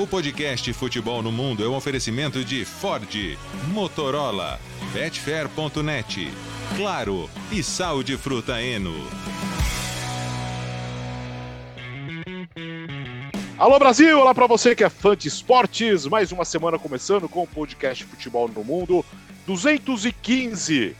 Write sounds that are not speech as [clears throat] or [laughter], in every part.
O podcast Futebol no Mundo é um oferecimento de Ford, Motorola, Betfair.net, Claro e Sal de Fruta Eno. Alô Brasil, olá para você que é fã de esportes. Mais uma semana começando com o podcast Futebol no Mundo 215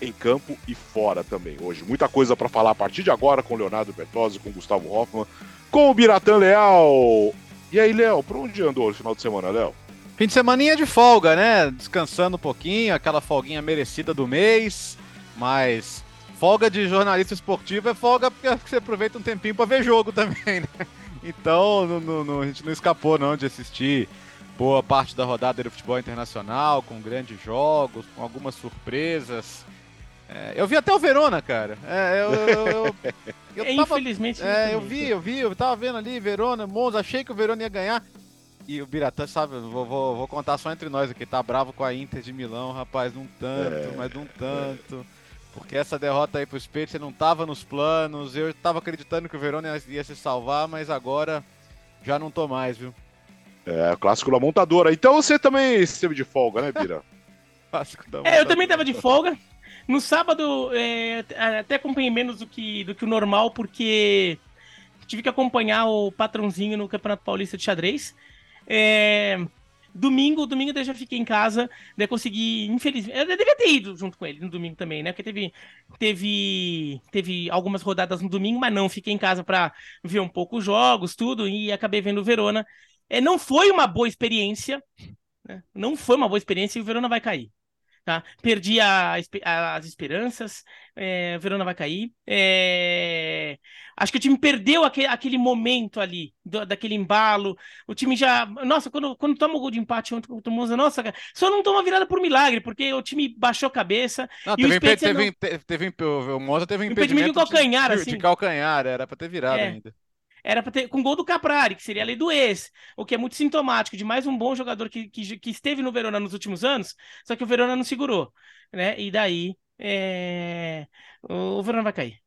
em campo e fora também hoje. Muita coisa para falar a partir de agora com Leonardo Bertozzi, com Gustavo Hoffman, com o Biratan Leal. E aí, Léo, por onde andou no final de semana, Léo? Fim de semaninha de folga, né? Descansando um pouquinho, aquela folguinha merecida do mês, mas folga de jornalista esportivo é folga porque você aproveita um tempinho para ver jogo [laughs] também, né? Então, a gente não escapou não de assistir boa parte da rodada do futebol internacional, com grandes jogos, com algumas surpresas. É, eu vi até o Verona, cara. É, eu, eu, eu, eu [laughs] é, tava, Infelizmente. É, eu vi, eu vi, eu tava vendo ali Verona, Monza, achei que o Verona ia ganhar. E o Biratã, sabe, vou, vou, vou, contar só entre nós aqui, tá bravo com a Inter de Milão, rapaz, um tanto, é, mas um tanto. Porque essa derrota aí pro Spezia não tava nos planos, eu tava acreditando que o Verona ia, ia se salvar, mas agora já não tô mais, viu? É, clássico da montadora. Então você também esteve de folga, né, Bira? [laughs] clássico da montadora. É, eu também tava de folga. No sábado, é, até acompanhei menos do que, do que o normal, porque tive que acompanhar o patrãozinho no Campeonato Paulista de Xadrez. É, domingo, domingo eu já fiquei em casa, daí consegui, infelizmente, eu devia ter ido junto com ele no domingo também, né? Porque teve, teve, teve algumas rodadas no domingo, mas não, fiquei em casa para ver um pouco os jogos, tudo, e acabei vendo o Verona. É, não foi uma boa experiência, né? não foi uma boa experiência e o Verona vai cair. Tá? Perdi a, a, as esperanças, é, Verona vai cair. É, acho que o time perdeu aquele, aquele momento ali, do, daquele embalo. O time já. Nossa, quando, quando toma o gol de empate ontem contra o Monza, nossa, cara, só não toma virada por milagre, porque o time baixou a cabeça. Não, e teve, o teve, não... teve, teve, o Monza teve um impedimento, impedimento de calcanhar, de, assim. de calcanhar, era para ter virado é. ainda era para ter com gol do Caprari, que seria a lei do ex, o que é muito sintomático de mais um bom jogador que, que, que esteve no Verona nos últimos anos, só que o Verona não segurou, né? E daí é... o Verona vai cair.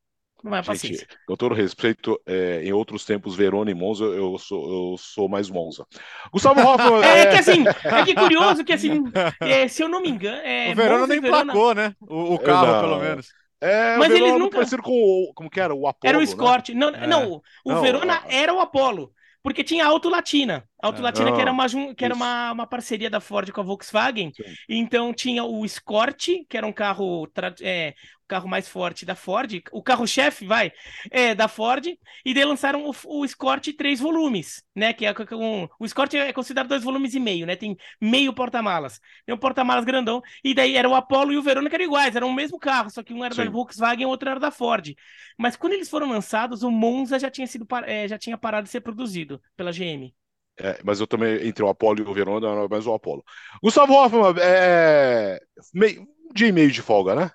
Não é Gente, com todo respeito, é, em outros tempos, Verona e Monza, eu sou, eu sou mais Monza. Gustavo Hoffman. é, [laughs] é, que assim, é que curioso que assim, é, [laughs] se eu não me engano. É, o Verona nem Verona... placou, né? O, o carro, não. pelo menos. É, mas ele nunca. Parecido com o. Como que era? O Apolo. Era o Escort. Né? Não, é. não, o não, Verona era o Apolo. Porque tinha a Auto Latina. A Auto Latina, é. que era, uma, que era uma, uma parceria da Ford com a Volkswagen. Sim. Então tinha o Escort, que era um carro é, carro mais forte da Ford, o carro-chefe, vai, é da Ford, e daí lançaram o, o Escort três volumes, né? Que é um, o Escort é considerado dois volumes e meio, né? Tem meio porta-malas. Tem um porta-malas grandão, e daí era o Apollo e o Verona que eram iguais, eram o mesmo carro, só que um era Sim. da Volkswagen e o outro era da Ford. Mas quando eles foram lançados, o Monza já tinha sido é, já tinha parado de ser produzido pela GM. É, mas eu também, entre o Apollo e o Verona, mais o Apollo. Gustavo Hoffman, é, meio, um dia e meio de folga, né?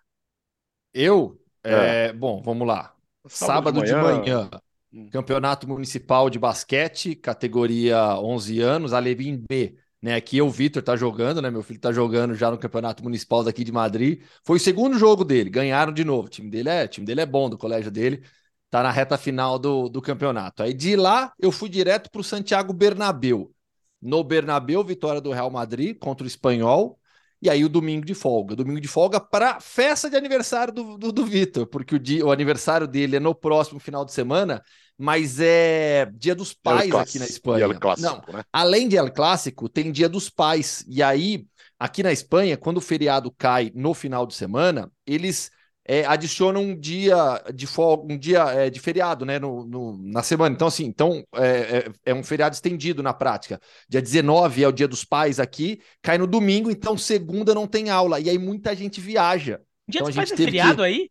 Eu? É. É, bom, vamos lá. Sábado, Sábado de manhã, de manhã hum. Campeonato Municipal de Basquete, categoria 11 anos, Alerim B. Né, aqui o Vitor tá jogando, né? Meu filho tá jogando já no Campeonato Municipal daqui de Madrid. Foi o segundo jogo dele, ganharam de novo. O time dele é, time dele é bom do colégio dele. Tá na reta final do, do campeonato. Aí de lá eu fui direto para o Santiago Bernabeu. No Bernabeu, vitória do Real Madrid contra o Espanhol. E aí o domingo de folga. Domingo de folga para festa de aniversário do, do, do Vitor, porque o, dia, o aniversário dele é no próximo final de semana, mas é dia dos pais aqui na Espanha. Clássico, Não, né? Além de El Clássico, tem dia dos pais. E aí, aqui na Espanha, quando o feriado cai no final de semana, eles é, adiciona um dia de folga, um dia é, de feriado, né, no, no, na semana. Então, assim, então é, é, é, um feriado estendido na prática. Dia 19 é o dia dos pais aqui, cai no domingo, então segunda não tem aula. E aí muita gente viaja. Dia então, dos pais é feriado que... aí?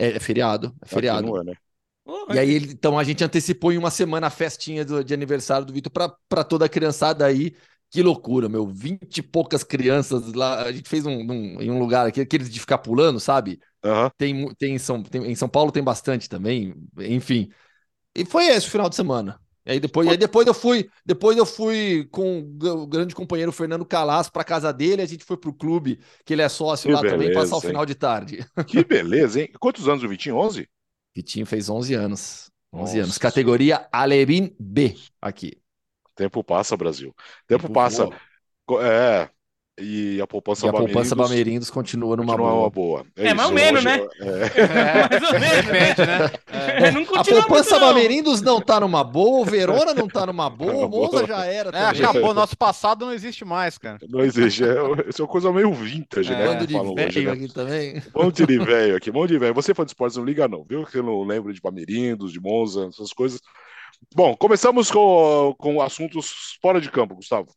É, é, feriado, é feriado. É, né? Oh, e aí, então, a gente antecipou em uma semana a festinha do, de aniversário do Vitor para toda a criançada aí. Que loucura, meu. Vinte e poucas crianças lá. A gente fez um, um, em um lugar aqui, aqueles de ficar pulando, sabe? Uhum. Tem, tem, em São, tem, em São Paulo tem bastante também, enfim. E foi esse o final de semana. E aí depois, aí depois eu fui, depois eu fui com o grande companheiro Fernando Calas para casa dele, a gente foi pro clube, que ele é sócio que lá beleza, também, passar o final de tarde. Que beleza, hein? Quantos anos o Vitinho? 11? Vitinho fez 11 anos. 11 Nossa. anos. Categoria Alerim B aqui. Tempo passa, Brasil. Tempo, Tempo passa. Voa. É, e a poupança e a poupança Bamerindos continua numa continua boa. Uma boa. É, é [laughs] mais ou menos, né? É. é. mais ou menos. Depende, né? É. Não a poupança Bamerindos não tá numa boa, o Verona não tá numa boa, o Monza já era. É, acabou, nosso passado não existe mais, cara. Não existe, é, é uma coisa meio vintage, né? Bando de velho hoje, né? aqui também. Monte de velho aqui, monte de velho. Você foi de esportes, não liga não, viu? Que eu não lembro de Bamerindos, de Monza, essas coisas. Bom, começamos com, com assuntos fora de campo, Gustavo.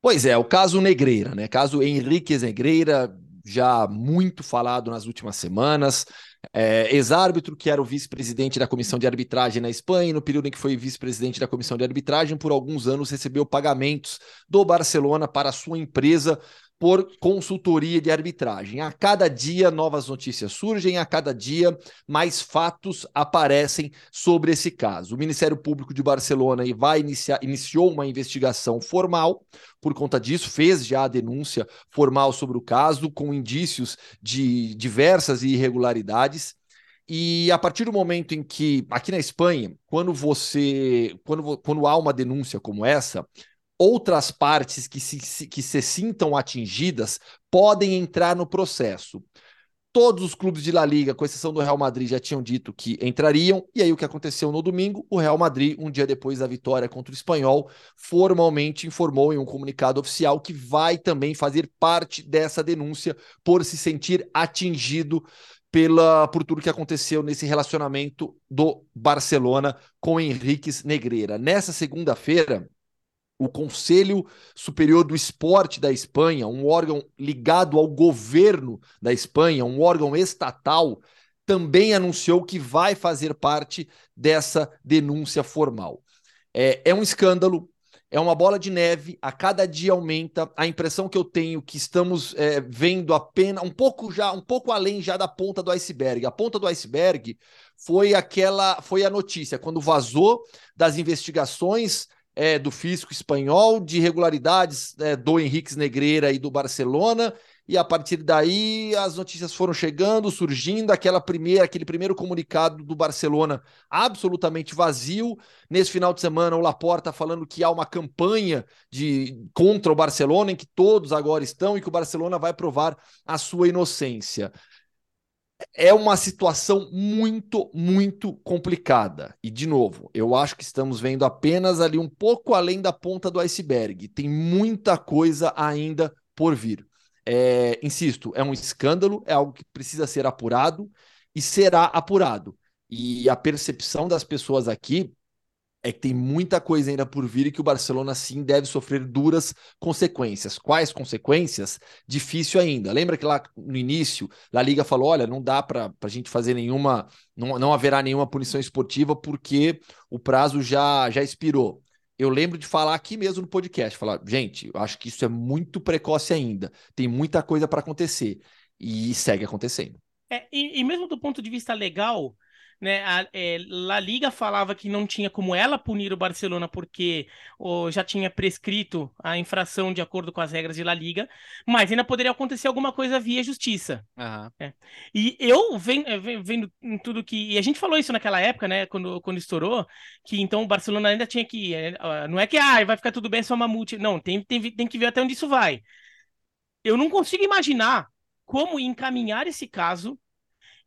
Pois é, o caso Negreira, né? Caso Henrique Negreira, já muito falado nas últimas semanas. É, Ex-árbitro, que era o vice-presidente da comissão de arbitragem na Espanha, e no período em que foi vice-presidente da comissão de arbitragem, por alguns anos recebeu pagamentos do Barcelona para sua empresa por consultoria de arbitragem. A cada dia novas notícias surgem, a cada dia mais fatos aparecem sobre esse caso. O Ministério Público de Barcelona vai iniciar, iniciou uma investigação formal por conta disso, fez já a denúncia formal sobre o caso, com indícios de diversas irregularidades. E a partir do momento em que, aqui na Espanha, quando você. Quando, quando há uma denúncia como essa, outras partes que se, que se sintam atingidas podem entrar no processo. Todos os clubes de La Liga, com exceção do Real Madrid, já tinham dito que entrariam. E aí, o que aconteceu no domingo? O Real Madrid, um dia depois da vitória contra o Espanhol, formalmente informou em um comunicado oficial que vai também fazer parte dessa denúncia por se sentir atingido pela por tudo que aconteceu nesse relacionamento do Barcelona com Henriques Negreira. Nessa segunda-feira, o Conselho Superior do Esporte da Espanha, um órgão ligado ao governo da Espanha, um órgão estatal, também anunciou que vai fazer parte dessa denúncia formal. É, é um escândalo, é uma bola de neve, a cada dia aumenta. A impressão que eu tenho que estamos é, vendo apenas um pouco já, um pouco além já da ponta do iceberg. A ponta do iceberg foi aquela, foi a notícia quando vazou das investigações é, do fisco espanhol, de irregularidades é, do Henrique Negreira e do Barcelona, e a partir daí as notícias foram chegando, surgindo, aquela primeira, aquele primeiro comunicado do Barcelona absolutamente vazio. Nesse final de semana, o Laporta falando que há uma campanha de contra o Barcelona, em que todos agora estão e que o Barcelona vai provar a sua inocência é uma situação muito, muito complicada. E, de novo, eu acho que estamos vendo apenas ali um pouco além da ponta do iceberg. Tem muita coisa ainda por vir. É, insisto, é um escândalo, é algo que precisa ser apurado e será apurado. E a percepção das pessoas aqui é que tem muita coisa ainda por vir e que o Barcelona sim deve sofrer duras consequências. Quais consequências? Difícil ainda. Lembra que lá no início a Liga falou: olha, não dá para a gente fazer nenhuma, não, não haverá nenhuma punição esportiva porque o prazo já, já expirou. Eu lembro de falar aqui mesmo no podcast, falar, gente, eu acho que isso é muito precoce ainda, tem muita coisa para acontecer e segue acontecendo. É, e, e mesmo do ponto de vista legal, né, a é, La Liga falava que não tinha como ela punir o Barcelona porque oh, já tinha prescrito a infração de acordo com as regras de La Liga, mas ainda poderia acontecer alguma coisa via justiça. Uhum. E eu é, vendo, vendo tudo que. E a gente falou isso naquela época, né, quando, quando estourou, que então o Barcelona ainda tinha que. É, não é que ah, vai ficar tudo bem, é só uma multa. Não, tem, tem, tem que ver até onde isso vai. Eu não consigo imaginar como encaminhar esse caso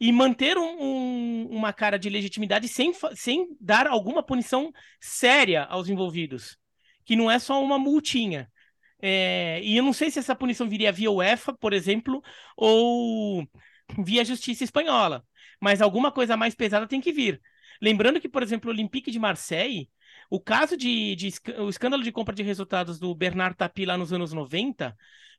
e manter um, um, uma cara de legitimidade sem, sem dar alguma punição séria aos envolvidos, que não é só uma multinha. É, e eu não sei se essa punição viria via UEFA, por exemplo, ou via Justiça Espanhola, mas alguma coisa mais pesada tem que vir. Lembrando que, por exemplo, o Olympique de Marseille, o caso de, de, o escândalo de compra de resultados do Bernard Tapie lá nos anos 90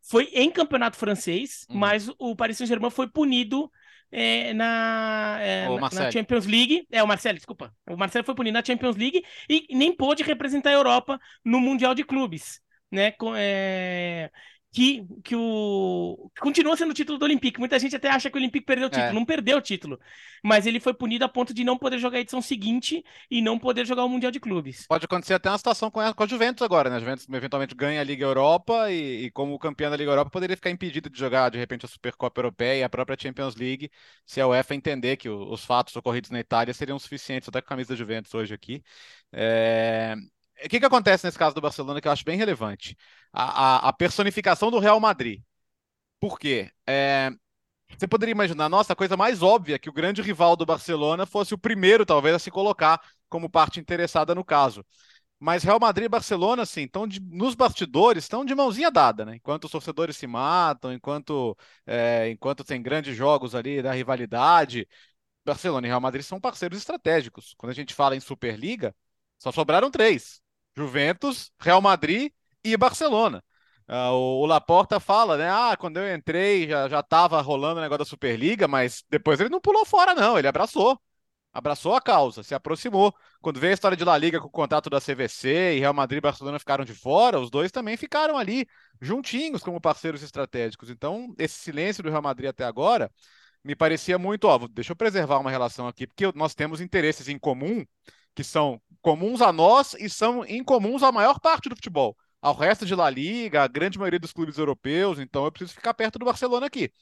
foi em campeonato francês, uhum. mas o Paris Saint-Germain foi punido é, na, é, na, na, Champions League. É, o Marcelo, desculpa. O Marcelo foi punido na Champions League e nem pôde representar a Europa no Mundial de Clubes. Né? É, que, que o. continua sendo o título do Olympique. Muita gente até acha que o Olympique perdeu o título. É. Não perdeu o título. Mas ele foi punido a ponto de não poder jogar a edição seguinte e não poder jogar o Mundial de Clubes. Pode acontecer até uma situação com a, com a Juventus agora, né? A Juventus eventualmente ganha a Liga Europa e, e, como campeão da Liga Europa, poderia ficar impedido de jogar, de repente, a Supercopa Europeia e a própria Champions League, se a UEFA entender que o, os fatos ocorridos na Itália seriam suficientes, até com a camisa da Juventus hoje aqui. É o que, que acontece nesse caso do Barcelona que eu acho bem relevante? A, a, a personificação do Real Madrid. Por quê? É, você poderia imaginar, nossa, a coisa mais óbvia que o grande rival do Barcelona fosse o primeiro, talvez, a se colocar como parte interessada no caso. Mas Real Madrid e Barcelona, assim, estão nos bastidores, estão de mãozinha dada, né? Enquanto os torcedores se matam, enquanto, é, enquanto tem grandes jogos ali da rivalidade, Barcelona e Real Madrid são parceiros estratégicos. Quando a gente fala em Superliga, só sobraram três: Juventus, Real Madrid e Barcelona. Uh, o, Laporta fala, né? Ah, quando eu entrei já, já tava rolando o negócio da Superliga, mas depois ele não pulou fora, não, ele abraçou. Abraçou a causa, se aproximou. Quando veio a história de La Liga com o contrato da CVC e Real Madrid e Barcelona ficaram de fora, os dois também ficaram ali, juntinhos como parceiros estratégicos. Então, esse silêncio do Real Madrid até agora me parecia muito, ó, deixa eu preservar uma relação aqui, porque nós temos interesses em comum que são comuns a nós e são incomuns à maior parte do futebol ao resto de La Liga, a grande maioria dos clubes europeus, então eu preciso ficar perto do Barcelona aqui.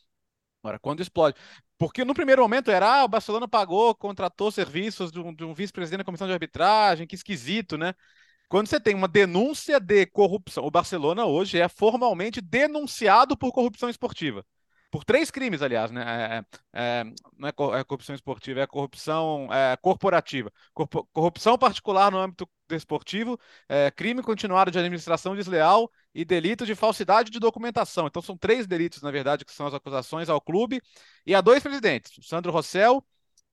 Agora, quando explode. Porque no primeiro momento era, ah, o Barcelona pagou, contratou serviços de um, um vice-presidente da comissão de arbitragem, que esquisito, né? Quando você tem uma denúncia de corrupção, o Barcelona hoje é formalmente denunciado por corrupção esportiva por três crimes, aliás, né? É, é, não é, é, corrupção esportiva, é corrupção é, corporativa. corrupção particular no âmbito desportivo, é, crime continuado de administração desleal e delito de falsidade de documentação. Então são três delitos, na verdade, que são as acusações ao clube e a dois presidentes, Sandro Rossell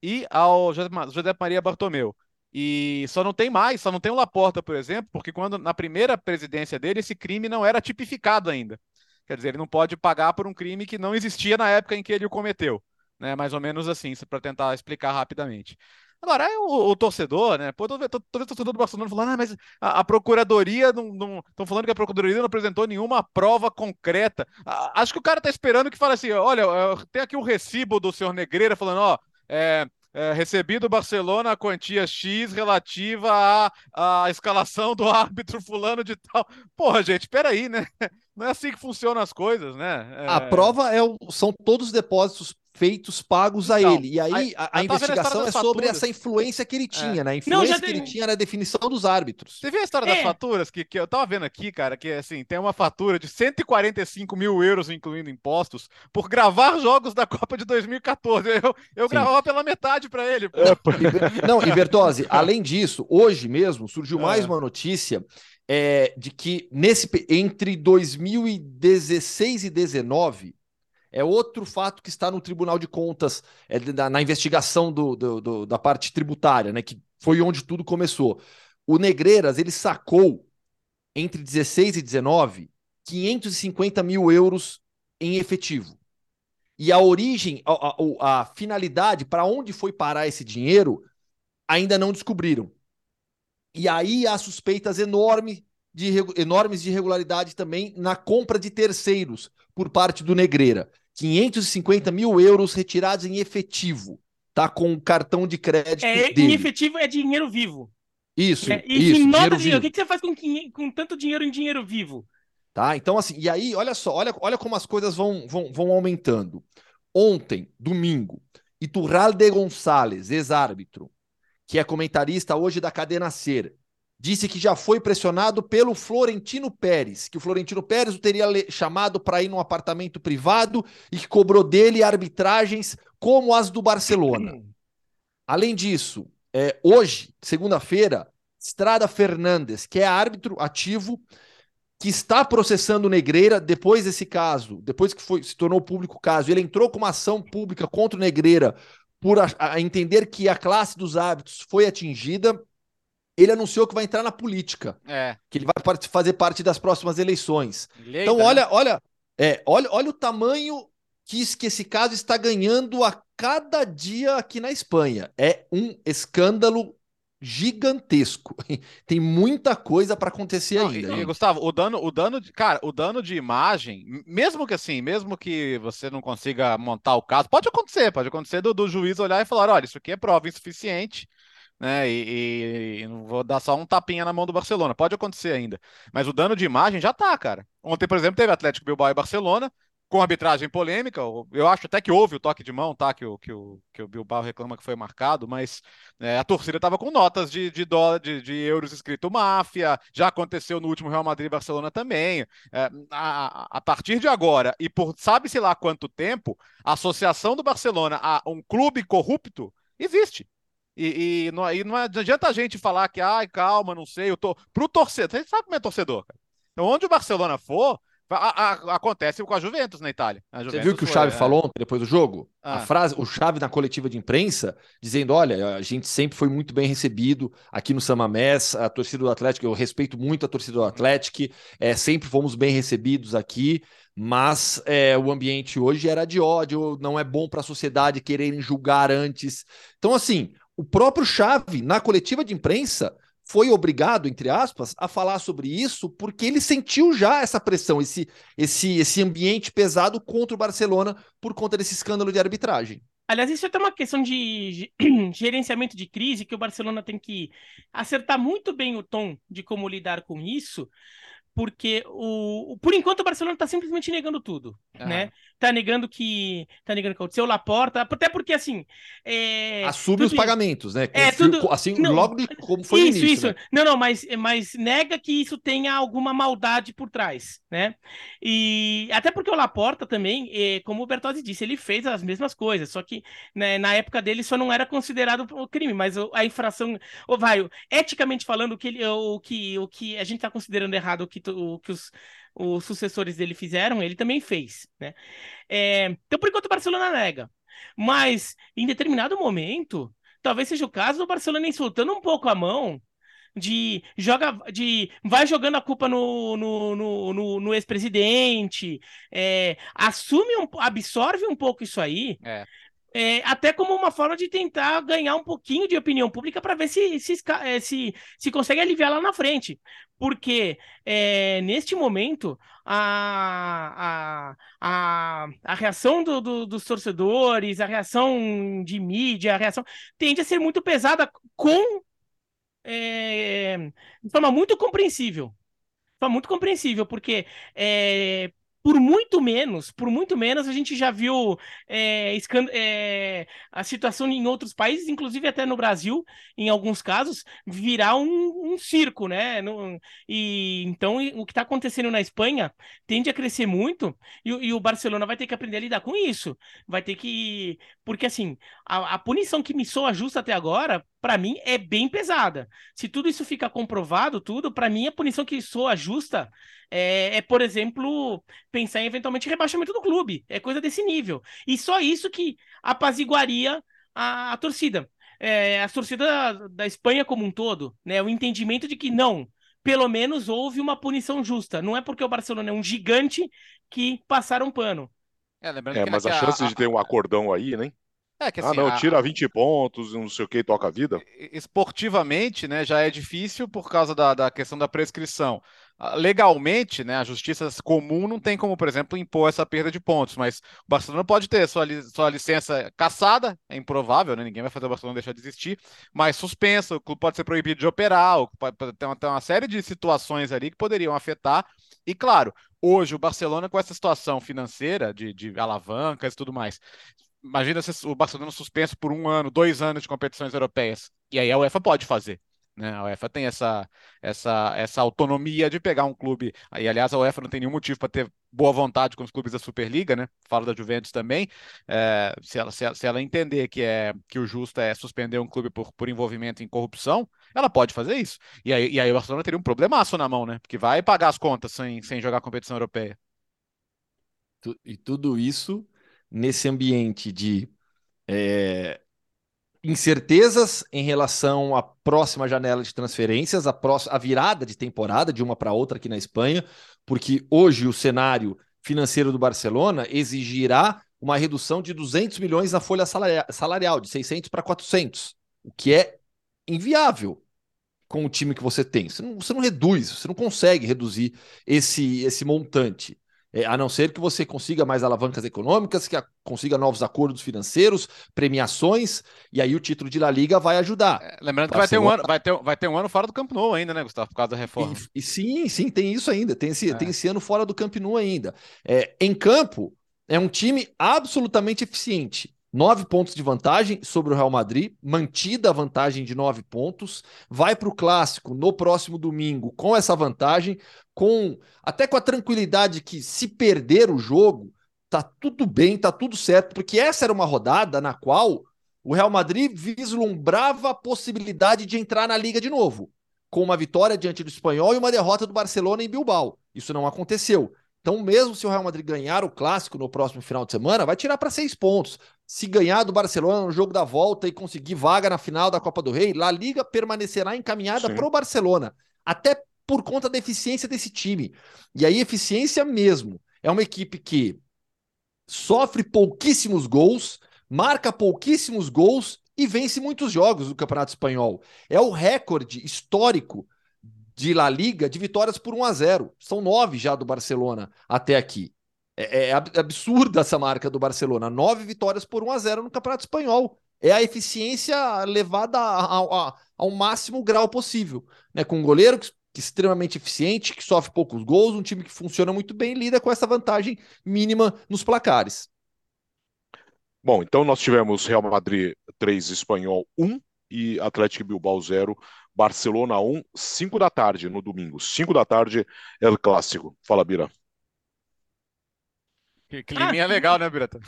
e ao José Maria Bartomeu. E só não tem mais, só não tem o Laporta, por exemplo, porque quando na primeira presidência dele esse crime não era tipificado ainda. Quer dizer, ele não pode pagar por um crime que não existia na época em que ele o cometeu. Né? Mais ou menos assim, para tentar explicar rapidamente. Agora, é o, o, torcedor, né? Pô, todo, todo, todo torcedor do Barcelona falando, ah, mas a, a Procuradoria não. Estão falando que a Procuradoria não apresentou nenhuma prova concreta. A, acho que o cara tá esperando que fale assim: olha, tem aqui o um recibo do senhor Negreira falando, ó, é, é, recebido Barcelona a quantia X relativa à, à escalação do [laughs] árbitro fulano de tal. Porra, gente, peraí, né? Não é assim que funcionam as coisas, né? É... A prova é o, são todos os depósitos feitos pagos a então, ele. E aí a, a, a investigação é sobre essa influência que ele é. tinha, é. né? A influência Não, que ele tinha na definição dos árbitros. Você viu a história é. das faturas? Que, que eu tava vendo aqui, cara, que assim, tem uma fatura de 145 mil euros, incluindo impostos, por gravar jogos da Copa de 2014. Eu, eu gravava pela metade para ele. É, [laughs] Não, e Bertozzi, além disso, hoje mesmo surgiu mais uma notícia é, de que nesse entre 2016 e 2019 é outro fato que está no Tribunal de Contas, é, na, na investigação do, do, do, da parte tributária, né, que foi onde tudo começou. O Negreiras ele sacou entre 16 e 19 550 mil euros em efetivo. E a origem, a, a, a finalidade, para onde foi parar esse dinheiro, ainda não descobriram. E aí há suspeitas enorme de, enormes de irregularidade também na compra de terceiros por parte do Negreira. 550 mil euros retirados em efetivo, tá? Com o cartão de crédito. É, dele. Em efetivo é dinheiro vivo. Isso. É, e isso, nota de dinheiro. O que, que você faz com, com tanto dinheiro em dinheiro vivo? Tá? Então, assim, e aí, olha só, olha, olha como as coisas vão, vão, vão aumentando. Ontem, domingo, Iturralde Gonçalves, ex-árbitro, que é comentarista hoje da Cadena Ser, disse que já foi pressionado pelo Florentino Pérez, que o Florentino Pérez o teria chamado para ir num apartamento privado e que cobrou dele arbitragens como as do Barcelona. [clears throat] Além disso, é, hoje, segunda-feira, Estrada Fernandes, que é árbitro ativo, que está processando Negreira depois desse caso, depois que foi, se tornou público o caso, ele entrou com uma ação pública contra o Negreira por a, a entender que a classe dos árbitros foi atingida ele anunciou que vai entrar na política. É. Que ele vai fazer parte das próximas eleições. então, olha, né? olha, é, olha, olha o tamanho que, que esse caso está ganhando a cada dia aqui na Espanha. É um escândalo gigantesco. [laughs] Tem muita coisa para acontecer Não, ainda. E, Gustavo, o dano, o dano, de, cara, o dano de imagem, mesmo que assim, mesmo que você não consiga montar o caso, pode acontecer, pode acontecer do, do juiz olhar e falar, olha, isso aqui é prova insuficiente né? E, e, não vou dar só um tapinha na mão do Barcelona. Pode acontecer ainda. Mas o dano de imagem já tá, cara. Ontem, por exemplo, teve Atlético Bilbao e Barcelona. Com arbitragem polêmica. Eu acho até que houve o toque de mão, tá? Que o, que o, que o Bilbao reclama que foi marcado, mas é, a torcida estava com notas de, de dólar, de, de, euros escrito máfia. Já aconteceu no último Real Madrid-Barcelona também. É, a, a, partir de agora, e por sabe-se lá quanto tempo, a associação do Barcelona a um clube corrupto existe. E, e, não, e não adianta a gente falar que, ai, calma, não sei, eu tô. Pro torcedor, você sabe como é torcedor, cara. Então, onde o Barcelona for, a, a, acontece com a Juventus na Itália. Juventus Você viu que foi, o Xavi é... falou ontem, depois do jogo? Ah. A frase, o Xavi na coletiva de imprensa, dizendo: olha, a gente sempre foi muito bem recebido aqui no Samamés, a torcida do Atlético, eu respeito muito a torcida do Atlético, é, sempre fomos bem recebidos aqui, mas é, o ambiente hoje era de ódio, não é bom para a sociedade quererem julgar antes. Então, assim, o próprio Xavi, na coletiva de imprensa, foi obrigado, entre aspas, a falar sobre isso porque ele sentiu já essa pressão, esse, esse, esse ambiente pesado contra o Barcelona por conta desse escândalo de arbitragem. Aliás, isso é até uma questão de [clears throat] gerenciamento de crise que o Barcelona tem que acertar muito bem o tom de como lidar com isso, porque o, por enquanto o Barcelona está simplesmente negando tudo, né? Tá negando que tá negando que aconteceu Laporta, até porque assim é, assume os pagamentos, né? É tudo assim não, logo de como foi isso, o início, isso. Né? Não, não, mas mas nega que isso tenha alguma maldade por trás, né? E até porque o Laporta também, é, como o Bertozzi disse, ele fez as mesmas coisas, só que né, na época dele isso não era considerado um crime, mas a infração, ou vai, eticamente falando, o que ele, o que o que a gente está considerando errado, o que o que os, os sucessores dele fizeram, ele também fez, né? É, então, por enquanto, o Barcelona nega. Mas, em determinado momento, talvez seja o caso do Barcelona insultando um pouco a mão de joga de vai jogando a culpa no, no, no, no, no ex-presidente é, assume um, absorve um pouco isso aí é é, até como uma forma de tentar ganhar um pouquinho de opinião pública para ver se se, é, se se consegue aliviar lá na frente. Porque é, neste momento a, a, a, a reação do, do, dos torcedores, a reação de mídia, a reação tende a ser muito pesada com é, de forma muito compreensível. De forma muito compreensível, porque é, por muito menos, por muito menos, a gente já viu é, é, a situação em outros países, inclusive até no Brasil, em alguns casos, virar um, um circo, né? No, e então o que está acontecendo na Espanha tende a crescer muito e, e, o Barcelona vai ter que aprender a lidar com isso. Vai ter que. Porque assim, a, a punição que me soa justa até agora, para mim, é bem pesada. Se tudo isso fica comprovado, tudo, para mim, a punição que soa justa é, é, por exemplo, pensar em eventualmente rebaixamento do clube. É coisa desse nível. E só isso que apaziguaria a, a torcida. É, a torcida da Espanha como um todo, né? O entendimento de que não, pelo menos houve uma punição justa. Não é porque o Barcelona é um gigante que passaram pano. É, é mas a, a chance a, de ter um acordão aí, né? É que, ah, assim, ah, não, a... tira 20 pontos, não sei o que, toca a vida. Esportivamente, né, já é difícil por causa da, da questão da prescrição. Legalmente, né, a justiça comum não tem como, por exemplo, impor essa perda de pontos, mas o Barcelona pode ter sua, sua licença caçada, é improvável, né, ninguém vai fazer o Barcelona deixar de existir, mas suspensa, o clube pode ser proibido de operar, pode, pode ter, uma, ter uma série de situações ali que poderiam afetar, e claro, hoje o Barcelona com essa situação financeira de, de alavancas e tudo mais, imagina se o Barcelona suspenso por um ano, dois anos de competições europeias. E aí a UEFA pode fazer. Né? A UEFA tem essa, essa, essa autonomia de pegar um clube. E, aliás, a UEFA não tem nenhum motivo para ter boa vontade com os clubes da Superliga, né? Fala da Juventus também. É, se, ela, se, ela, se ela entender que, é, que o justo é suspender um clube por, por envolvimento em corrupção, ela pode fazer isso. E aí, e aí o Barcelona teria um problemaço na mão, né? Porque vai pagar as contas sem, sem jogar competição europeia. E tudo isso nesse ambiente de é, incertezas em relação à próxima janela de transferências, a, próxima, a virada de temporada de uma para outra aqui na Espanha, porque hoje o cenário financeiro do Barcelona exigirá uma redução de 200 milhões na folha salarial, de 600 para 400, o que é inviável com o time que você tem. Você não, você não reduz, você não consegue reduzir esse, esse montante. É, a não ser que você consiga mais alavancas econômicas, que a, consiga novos acordos financeiros, premiações, e aí o título de La Liga vai ajudar. É, lembrando que vai ter, um ano, vai, ter, vai ter um ano fora do Camp Nou ainda, né, Gustavo, por causa da reforma. E, e sim, sim, tem isso ainda, tem esse, é. tem esse ano fora do Camp Nou ainda. É, em campo, é um time absolutamente eficiente. Nove pontos de vantagem sobre o Real Madrid, mantida a vantagem de nove pontos, vai para o clássico no próximo domingo com essa vantagem, com até com a tranquilidade que se perder o jogo, tá tudo bem, tá tudo certo, porque essa era uma rodada na qual o Real Madrid vislumbrava a possibilidade de entrar na liga de novo, com uma vitória diante do Espanhol e uma derrota do Barcelona em Bilbao. Isso não aconteceu. Então, mesmo se o Real Madrid ganhar o clássico no próximo final de semana, vai tirar para seis pontos. Se ganhar do Barcelona no jogo da volta e conseguir vaga na final da Copa do Rei, La Liga permanecerá encaminhada para o Barcelona, até por conta da eficiência desse time. E aí, eficiência mesmo. É uma equipe que sofre pouquíssimos gols, marca pouquíssimos gols e vence muitos jogos do Campeonato Espanhol. É o recorde histórico de La Liga de vitórias por 1 a 0. São nove já do Barcelona até aqui. É, é absurda essa marca do Barcelona. Nove vitórias por 1 a 0 no Campeonato Espanhol. É a eficiência levada ao máximo grau possível. Né? Com um goleiro que, é extremamente eficiente, que sofre poucos gols, um time que funciona muito bem lida com essa vantagem mínima nos placares. Bom, então nós tivemos Real Madrid 3, Espanhol 1 e Atlético Bilbao 0. Barcelona 1, 5 da tarde no domingo. 5 da tarde é o clássico. Fala, Bira. Que climinha ah, legal, né, Birata?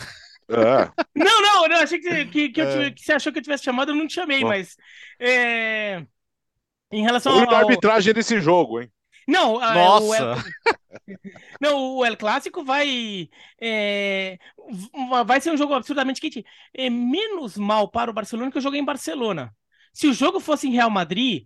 É. Não, não, eu achei que, que, que, é. que, você achou que eu tivesse chamado, eu não te chamei, mas. É... Em relação ao. A arbitragem desse jogo, hein? Não, Nossa. O El... [laughs] não, o El Clássico vai. É... Vai ser um jogo absurdamente quente. É menos mal para o Barcelona que eu joguei em Barcelona. Se o jogo fosse em Real Madrid,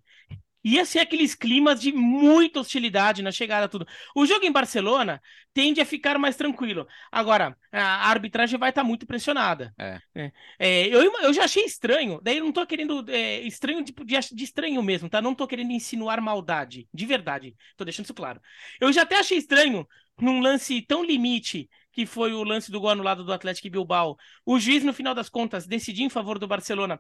ia ser aqueles climas de muita hostilidade na chegada, tudo. O jogo em Barcelona tende a ficar mais tranquilo. Agora, a arbitragem vai estar tá muito pressionada. É. É, é, eu, eu já achei estranho, daí eu não tô querendo. É, estranho de, de, de, estranho mesmo, tá? Não tô querendo insinuar maldade, de verdade. Tô deixando isso claro. Eu já até achei estranho num lance tão limite que foi o lance do gol anulado do Atlético Bilbao. O juiz, no final das contas, decidiu em favor do Barcelona,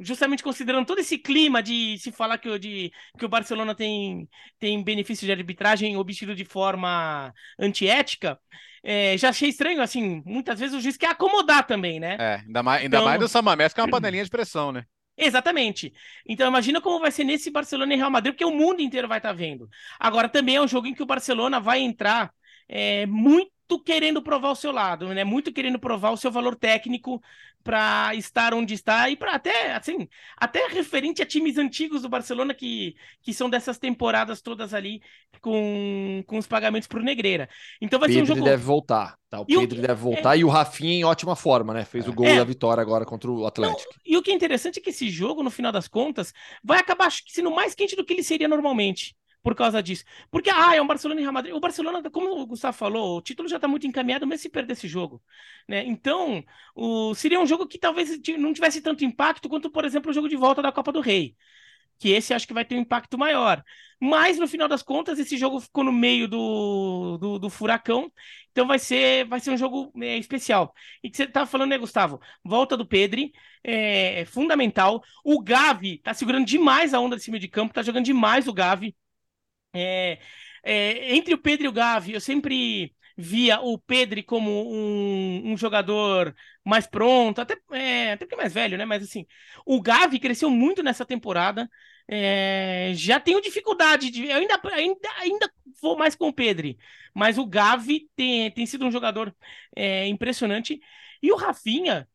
justamente considerando todo esse clima de se falar que, de, que o Barcelona tem, tem benefício de arbitragem obtido de forma antiética. É, já achei estranho, assim, muitas vezes o juiz quer acomodar também, né? É, ainda mais, ainda então... mais do Samamés, que é uma panelinha de pressão, né? Exatamente. Então imagina como vai ser nesse Barcelona e Real Madrid, porque o mundo inteiro vai estar tá vendo. Agora também é um jogo em que o Barcelona vai entrar é, muito querendo provar o seu lado, né? Muito querendo provar o seu valor técnico para estar onde está e para até assim, até referente a times antigos do Barcelona que, que são dessas temporadas todas ali com, com os pagamentos pro Negreira. Então vai Pedro ser um jogo deve voltar, tá? O e Pedro o... deve voltar é... e o Rafinha em ótima forma, né? Fez é. o gol é... da vitória agora contra o Atlético. Não, e o que é interessante é que esse jogo, no final das contas, vai acabar sendo mais quente do que ele seria normalmente por causa disso. Porque, ah, é um Barcelona e Real Madrid. O Barcelona, como o Gustavo falou, o título já está muito encaminhado, mesmo se perder esse jogo. Né? Então, o, seria um jogo que talvez não tivesse tanto impacto quanto, por exemplo, o jogo de volta da Copa do Rei. Que esse acho que vai ter um impacto maior. Mas, no final das contas, esse jogo ficou no meio do, do, do furacão. Então vai ser, vai ser um jogo é, especial. E que você estava falando, né, Gustavo? Volta do Pedri, é, é fundamental. O Gavi tá segurando demais a onda de cima de campo, tá jogando demais o Gavi. É, é, entre o Pedro e o Gavi, eu sempre via o Pedro como um, um jogador mais pronto, até, é, até porque mais velho, né? Mas assim, o Gavi cresceu muito nessa temporada. É, já tenho dificuldade de. Eu ainda, ainda, ainda vou mais com o Pedro, mas o Gavi tem, tem sido um jogador é, impressionante. E o Rafinha,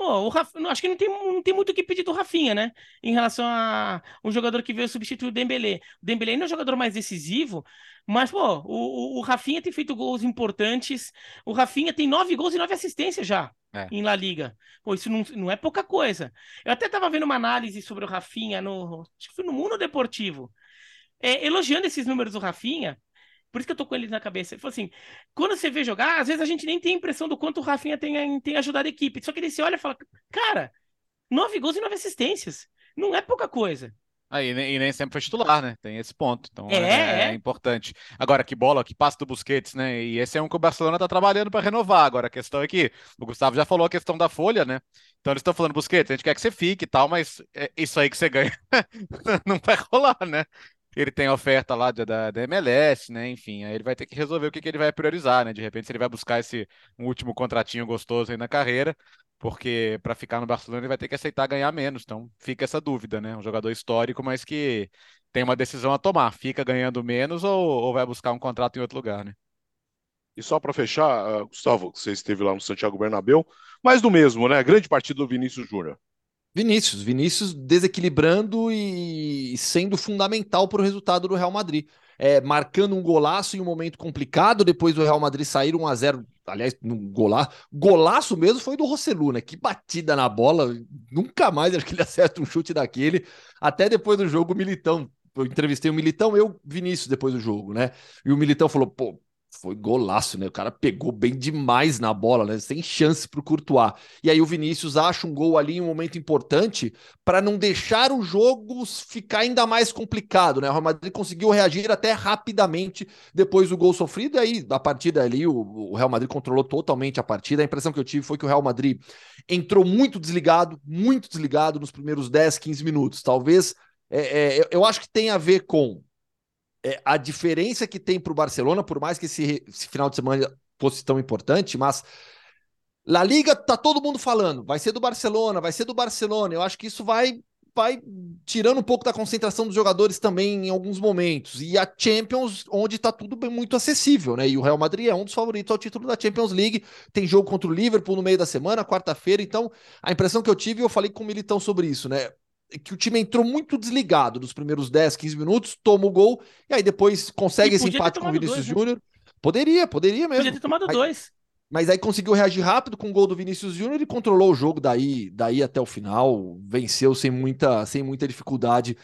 Pô, o Raf... acho que não tem, não tem muito o que pedir do Rafinha, né? Em relação a um jogador que veio substituir o Dembélé. O Dembélé não é o jogador mais decisivo, mas, pô, o, o Rafinha tem feito gols importantes. O Rafinha tem nove gols e nove assistências já é. em La Liga. Pô, isso não, não é pouca coisa. Eu até tava vendo uma análise sobre o Rafinha no. Acho que foi no Mundo Deportivo. É, elogiando esses números do Rafinha. Por isso que eu tô com ele na cabeça. Ele falou assim: quando você vê jogar, às vezes a gente nem tem a impressão do quanto o Rafinha tem, tem ajudado a equipe. Só que ele se olha e fala: cara, nove gols e nove assistências. Não é pouca coisa. Aí, e nem sempre foi titular, né? Tem esse ponto. Então é, é, é, importante. Agora, que bola, que passe do Busquets, né? E esse é um que o Barcelona tá trabalhando para renovar. Agora, a questão é que o Gustavo já falou a questão da folha, né? Então eles estão falando, Busquets, a gente quer que você fique e tal, mas é isso aí que você ganha [laughs] não vai rolar, né? Ele tem oferta lá da, da MLS, né? Enfim, aí ele vai ter que resolver o que, que ele vai priorizar, né? De repente, se ele vai buscar esse um último contratinho gostoso aí na carreira, porque para ficar no Barcelona ele vai ter que aceitar ganhar menos. Então fica essa dúvida, né? Um jogador histórico, mas que tem uma decisão a tomar: fica ganhando menos ou, ou vai buscar um contrato em outro lugar, né? E só para fechar, uh, Gustavo, você esteve lá no Santiago Bernabéu, mais do mesmo, né? Grande partida do Vinícius Júnior. Vinícius, Vinícius desequilibrando e sendo fundamental para o resultado do Real Madrid. É, marcando um golaço em um momento complicado, depois do Real Madrid sair 1 a 0 aliás, no golaço, golaço mesmo foi do Rossellu, né? Que batida na bola, nunca mais acho que ele [laughs] acerta um chute daquele. Até depois do jogo, o Militão, eu entrevistei o Militão, eu, Vinícius, depois do jogo, né? E o Militão falou, pô, foi golaço, né? O cara pegou bem demais na bola, né? Sem chance para o Courtois. E aí o Vinícius acha um gol ali em um momento importante para não deixar o jogo ficar ainda mais complicado, né? O Real Madrid conseguiu reagir até rapidamente depois do gol sofrido. E aí, a partida ali, o, o Real Madrid controlou totalmente a partida. A impressão que eu tive foi que o Real Madrid entrou muito desligado, muito desligado nos primeiros 10, 15 minutos. Talvez. É, é, eu acho que tem a ver com é, a diferença que tem para o Barcelona, por mais que esse, esse, final de semana fosse tão importante, mas La Liga tá todo mundo falando, vai ser do Barcelona, vai ser do Barcelona. Eu acho que isso vai vai tirando um pouco da concentração dos jogadores também em alguns momentos. E a Champions, onde está tudo bem, muito acessível, né? E o Real Madrid é um dos favoritos ao título da Champions League. Tem jogo contra o Liverpool no meio da semana, quarta-feira. Então, a impressão que eu tive, eu falei com o Militão sobre isso, né? Que o time entrou muito desligado nos primeiros 10, 15 minutos, toma o gol, e aí depois consegue esse empate com o Vinícius né? Júnior. Poderia, poderia mesmo. Podia ter tomado mas, dois. Mas aí conseguiu reagir rápido com o gol do Vinícius Júnior e controlou o jogo daí, daí até o final, venceu sem muita, sem muita dificuldade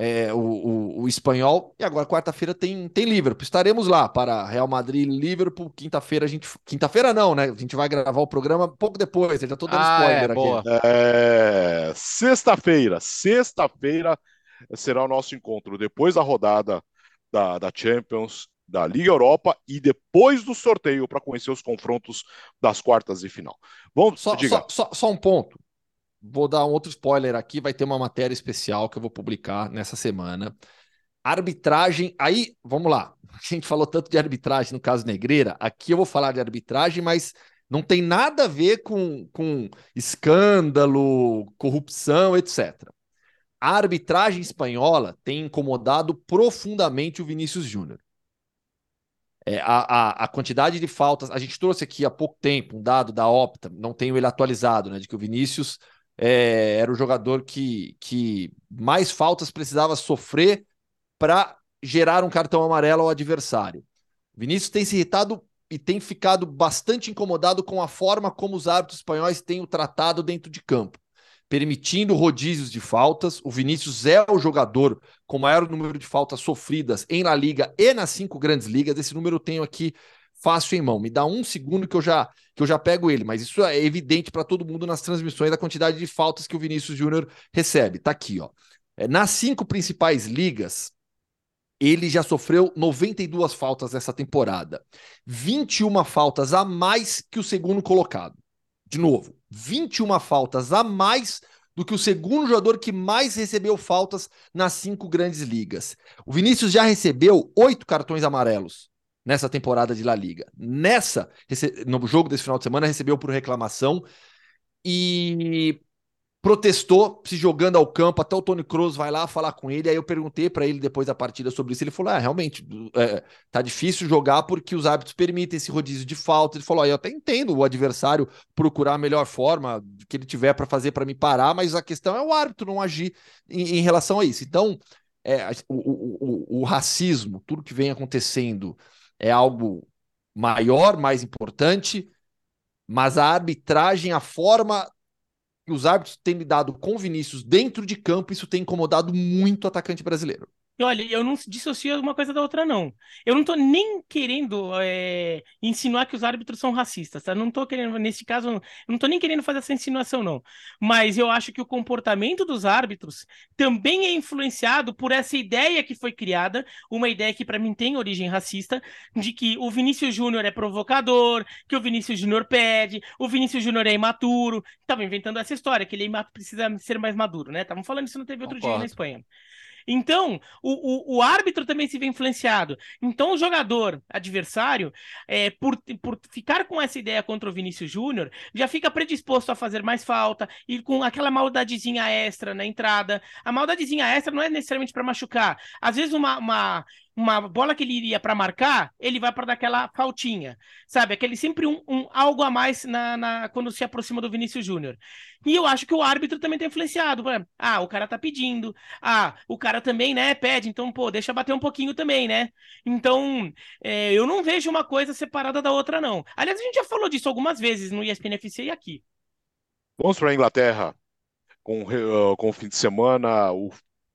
é, o, o, o, espanhol. E agora, quarta-feira, tem, tem Liverpool. Estaremos lá para Real Madrid Liverpool. Quinta-feira a gente. Quinta-feira não, né? A gente vai gravar o programa pouco depois. Eu já estou dando ah, spoiler é, aqui. É, sexta-feira. Sexta-feira será o nosso encontro. Depois da rodada da, da Champions, da Liga Europa e depois do sorteio para conhecer os confrontos das quartas de final. Vamos, só, só, só, só um ponto. Vou dar um outro spoiler aqui, vai ter uma matéria especial que eu vou publicar nessa semana. Arbitragem, aí, vamos lá. [laughs] A gente falou tanto de arbitragem no caso Negreira, aqui eu vou falar de arbitragem, mas não tem nada a ver com, com escândalo, corrupção, etc. A arbitragem espanhola tem incomodado profundamente o Vinícius Júnior. É, a, a, a, quantidade de faltas, a gente trouxe aqui há pouco tempo um dado da Opta, não tenho ele atualizado, né, de que o Vinícius é, era o jogador que, que mais faltas precisava sofrer para gerar um cartão amarelo ao adversário. Vinícius tem se irritado e tem ficado bastante incomodado com a forma como os árbitros espanhóis têm o tratado dentro de campo, permitindo rodízios de faltas. O Vinícius é o jogador com maior número de faltas sofridas em La Liga e nas cinco grandes ligas. Esse número eu tenho aqui fácil em mão. Me dá um segundo que eu já que eu já pego ele, mas isso é evidente para todo mundo nas transmissões da quantidade de faltas que o Vinícius Júnior recebe. Tá aqui, ó. É, nas cinco principais ligas, ele já sofreu 92 faltas nessa temporada. 21 faltas a mais que o segundo colocado. De novo, 21 faltas a mais do que o segundo jogador que mais recebeu faltas nas cinco grandes ligas. O Vinícius já recebeu oito cartões amarelos nessa temporada de La Liga. Nessa, no jogo desse final de semana, recebeu por reclamação e protestou se jogando ao campo. Até o Tony Cruz vai lá falar com ele. Aí eu perguntei para ele depois da partida sobre isso. Ele falou: ah, realmente, é, tá difícil jogar porque os árbitros permitem esse rodízio de falta. Ele falou: ah, eu até entendo o adversário procurar a melhor forma que ele tiver para fazer para me parar, mas a questão é o árbitro não agir em, em relação a isso. Então, é, o, o, o, o racismo, tudo que vem acontecendo é algo maior, mais importante, mas a arbitragem, a forma que os árbitros têm lidado com Vinícius dentro de campo, isso tem incomodado muito o atacante brasileiro. Olha, eu não dissocio uma coisa da outra, não. Eu não tô nem querendo é, insinuar que os árbitros são racistas, tá? Não tô querendo, nesse caso, eu não tô nem querendo fazer essa insinuação, não. Mas eu acho que o comportamento dos árbitros também é influenciado por essa ideia que foi criada, uma ideia que para mim tem origem racista, de que o Vinícius Júnior é provocador, que o Vinícius Júnior pede, o Vinícius Júnior é imaturo. Tava inventando essa história, que ele é precisa ser mais maduro, né? Estavam falando isso não teve outro Concordo. dia na Espanha. Então, o, o, o, árbitro também se vê influenciado. Então, o jogador adversário, é, por, por ficar com essa ideia contra o Vinícius Júnior, já fica predisposto a fazer mais falta e com aquela maldadezinha extra na entrada. A maldadezinha extra não é necessariamente para machucar. Às vezes, uma, uma uma bola que ele iria para marcar, ele vai para dar aquela faltinha, sabe? Aquele sempre um, um algo a mais na, na, quando se aproxima do Vinícius Júnior. E eu acho que o árbitro também tem tá influenciado. Ah, o cara tá pedindo. Ah, o cara também, né, pede. Então, pô, deixa bater um pouquinho também, né? Então, é, eu não vejo uma coisa separada da outra, não. Aliás, a gente já falou disso algumas vezes no ESPN FC e aqui. Vamos para a Inglaterra. Com, uh, com o fim de semana, o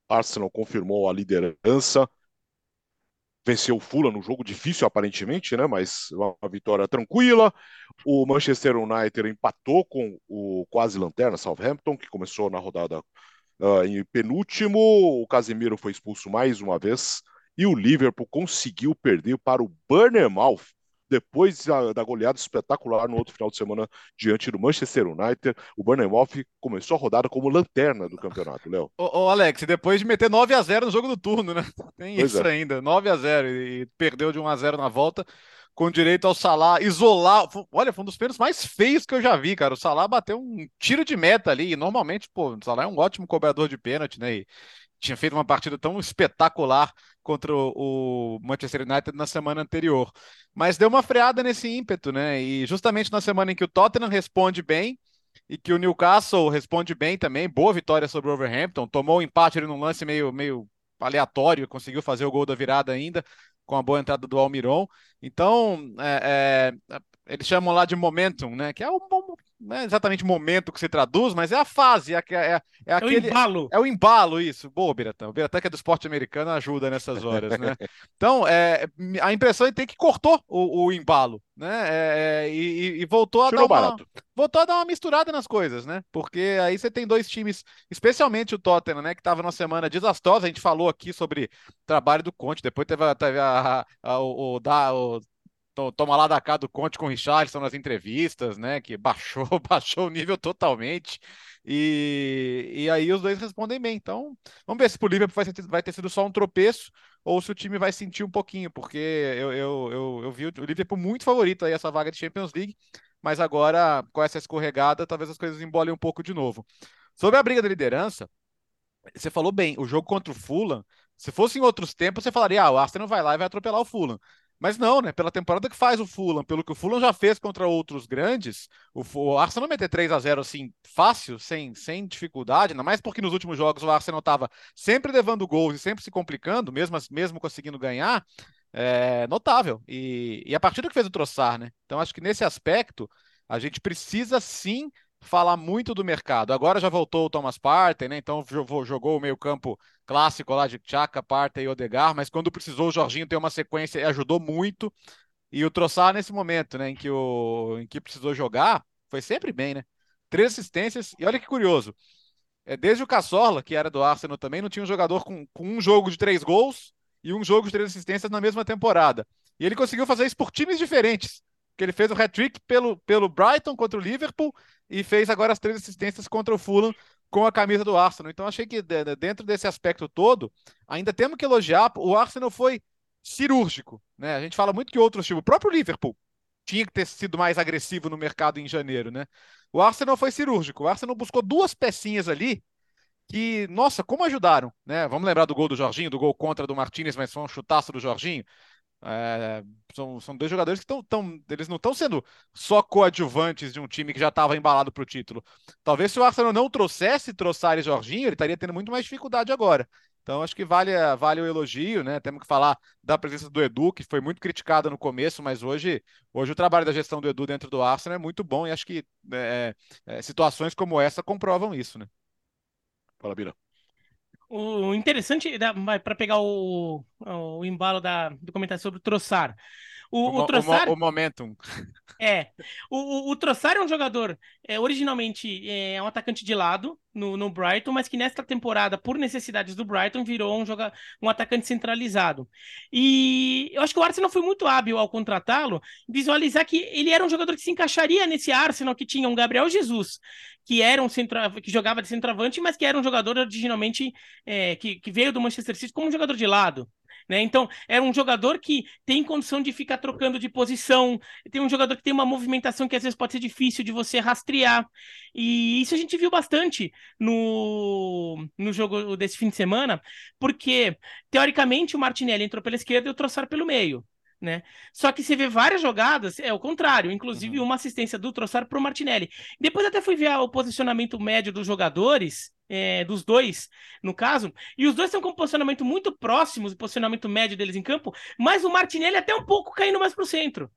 Arsenal confirmou a liderança venceu o Fulham num jogo difícil aparentemente, né? Mas uma vitória tranquila. O Manchester United empatou com o quase lanterna Southampton, que começou na rodada uh, em penúltimo. O Casemiro foi expulso mais uma vez e o Liverpool conseguiu perder para o Bournemouth depois da, da, goleada espetacular no outro final de semana diante do Manchester United, o Bournemouth começou a rodada como lanterna do campeonato, Léo. Ô, ô, Alex, depois de meter 9 a 0 no jogo do turno, né? [laughs] Tem pois isso é. ainda, 9 a 0 e perdeu de 1 a 0 na volta com direito ao Salah isolar. Olha, foi um dos pênaltis mais feios que eu já vi, cara. O Salah bateu um tiro de meta ali. E normalmente, pô, o Salah é um ótimo cobrador de pênalti, né? E tinha feito uma partida tão espetacular contra o Manchester United na semana anterior. Mas deu uma freada nesse ímpeto, né? E justamente na semana em que o Tottenham responde bem e que o Newcastle responde bem também, boa vitória sobre o Overhampton, tomou o um empate ali num lance meio, meio aleatório, conseguiu fazer o gol da virada ainda, com a boa entrada do Almiron. Então, é, é, eles chamam lá de momentum, né? Que é o não é exatamente o momento que se traduz, mas é a fase, é, é, é, aquele. É o embalo. É o embalo, isso. Boa, Biratã. O Biratã, que é do esporte americano, ajuda nessas horas, né? [laughs] Então, é, a impressão é que tem que cortou o, o embalo, né? É, é e, e, voltou a Tirou dar uma, barato. voltou a dar uma misturada nas coisas, né? Porque aí você tem dois times, especialmente o Tottenham, né? Que estava numa semana desastrosa. A gente falou aqui sobre o trabalho do Conte, depois teve, teve a, a, a, o, o, o toma lá da cá do Conte com o Richardson nas entrevistas, né? Que baixou, [laughs] baixou o nível totalmente. E, e aí os dois respondem bem. Então, vamos ver se pro Liverpool vai vai ter sido só um tropeço ou se o time vai sentir um pouquinho, porque eu, eu, eu, eu vi o Liverpool muito favorito aí essa vaga de Champions League, mas agora com essa escorregada, talvez as coisas embolem um pouco de novo. Sobre a briga da liderança, você falou bem, o jogo contra o Fulham, se fosse em outros tempos, você falaria, ah, o Arsenal vai lá e vai atropelar o Fulham. Mas não, né? Pela temporada que faz o Fulham, pelo que o Fulham já fez contra outros grandes, o, o Arsenal meter 3 a 0 assim, fácil, sem, sem dificuldade, ainda mais porque nos últimos jogos o Arsenal estava sempre levando gols e sempre se complicando, mesmo, mesmo conseguindo ganhar, é notável. E, e a partida que fez o Troçar, né? Então acho que nesse aspecto a gente precisa sim falar muito do mercado. Agora já voltou o Thomas Partey, né? Então jogou o meio-campo clássico lá de Chaka, Partey e Odegar, mas quando precisou o Jorginho ter uma sequência e ajudou muito. E o Troçar nesse momento, né, em que o em que precisou jogar, foi sempre bem, né? Três assistências e olha que curioso. É, desde o Cassorla, que era do Arsenal também, não tinha um jogador com, com um jogo de três gols e um jogo de três assistências na mesma temporada. E ele conseguiu fazer isso por times diferentes que ele fez o hat-trick pelo, pelo Brighton contra o Liverpool e fez agora as três assistências contra o Fulham com a camisa do Arsenal. Então achei que dentro desse aspecto todo, ainda temos que elogiar, o Arsenal foi cirúrgico, né? A gente fala muito que outros times, o próprio Liverpool tinha que ter sido mais agressivo no mercado em janeiro, né? O Arsenal foi cirúrgico. O Arsenal buscou duas pecinhas ali que, nossa, como ajudaram, né? Vamos lembrar do gol do Jorginho, do gol contra do Martinez, mas foi um chutaço do Jorginho. É, são, são dois jogadores que estão. Tão, eles não estão sendo só coadjuvantes de um time que já estava embalado para o título. Talvez se o Arsenal não trouxesse Trossard e Jorginho, ele estaria tendo muito mais dificuldade agora. Então acho que vale, vale o elogio, né? Temos que falar da presença do Edu, que foi muito criticada no começo, mas hoje, hoje o trabalho da gestão do Edu dentro do Arsenal é muito bom e acho que é, é, situações como essa comprovam isso, né? Fala, Bira. O interessante, para pegar o, o embalo da, do comentário sobre o Troçar. O, o, o, Trossard, o, o momentum. [laughs] É. O, o, o Trossard é um jogador, é, originalmente é um atacante de lado no, no Brighton, mas que nesta temporada, por necessidades do Brighton, virou um, joga, um atacante centralizado. E eu acho que o Arsenal foi muito hábil ao contratá-lo, visualizar que ele era um jogador que se encaixaria nesse Arsenal que tinha um Gabriel Jesus, que era um centro, que jogava de centroavante, mas que era um jogador originalmente é, que, que veio do Manchester City como um jogador de lado. Né? Então, é um jogador que tem condição de ficar trocando de posição, tem um jogador que tem uma movimentação que às vezes pode ser difícil de você rastrear. E isso a gente viu bastante no, no jogo desse fim de semana, porque, teoricamente, o Martinelli entrou pela esquerda e o Trossard pelo meio. Né? Só que você vê várias jogadas, é o contrário, inclusive uhum. uma assistência do Trossard para o Martinelli. Depois até fui ver o posicionamento médio dos jogadores, é, dos dois, no caso, e os dois estão com um posicionamento muito próximos, o posicionamento médio deles em campo, mas o Martinelli até um pouco caindo mais para o centro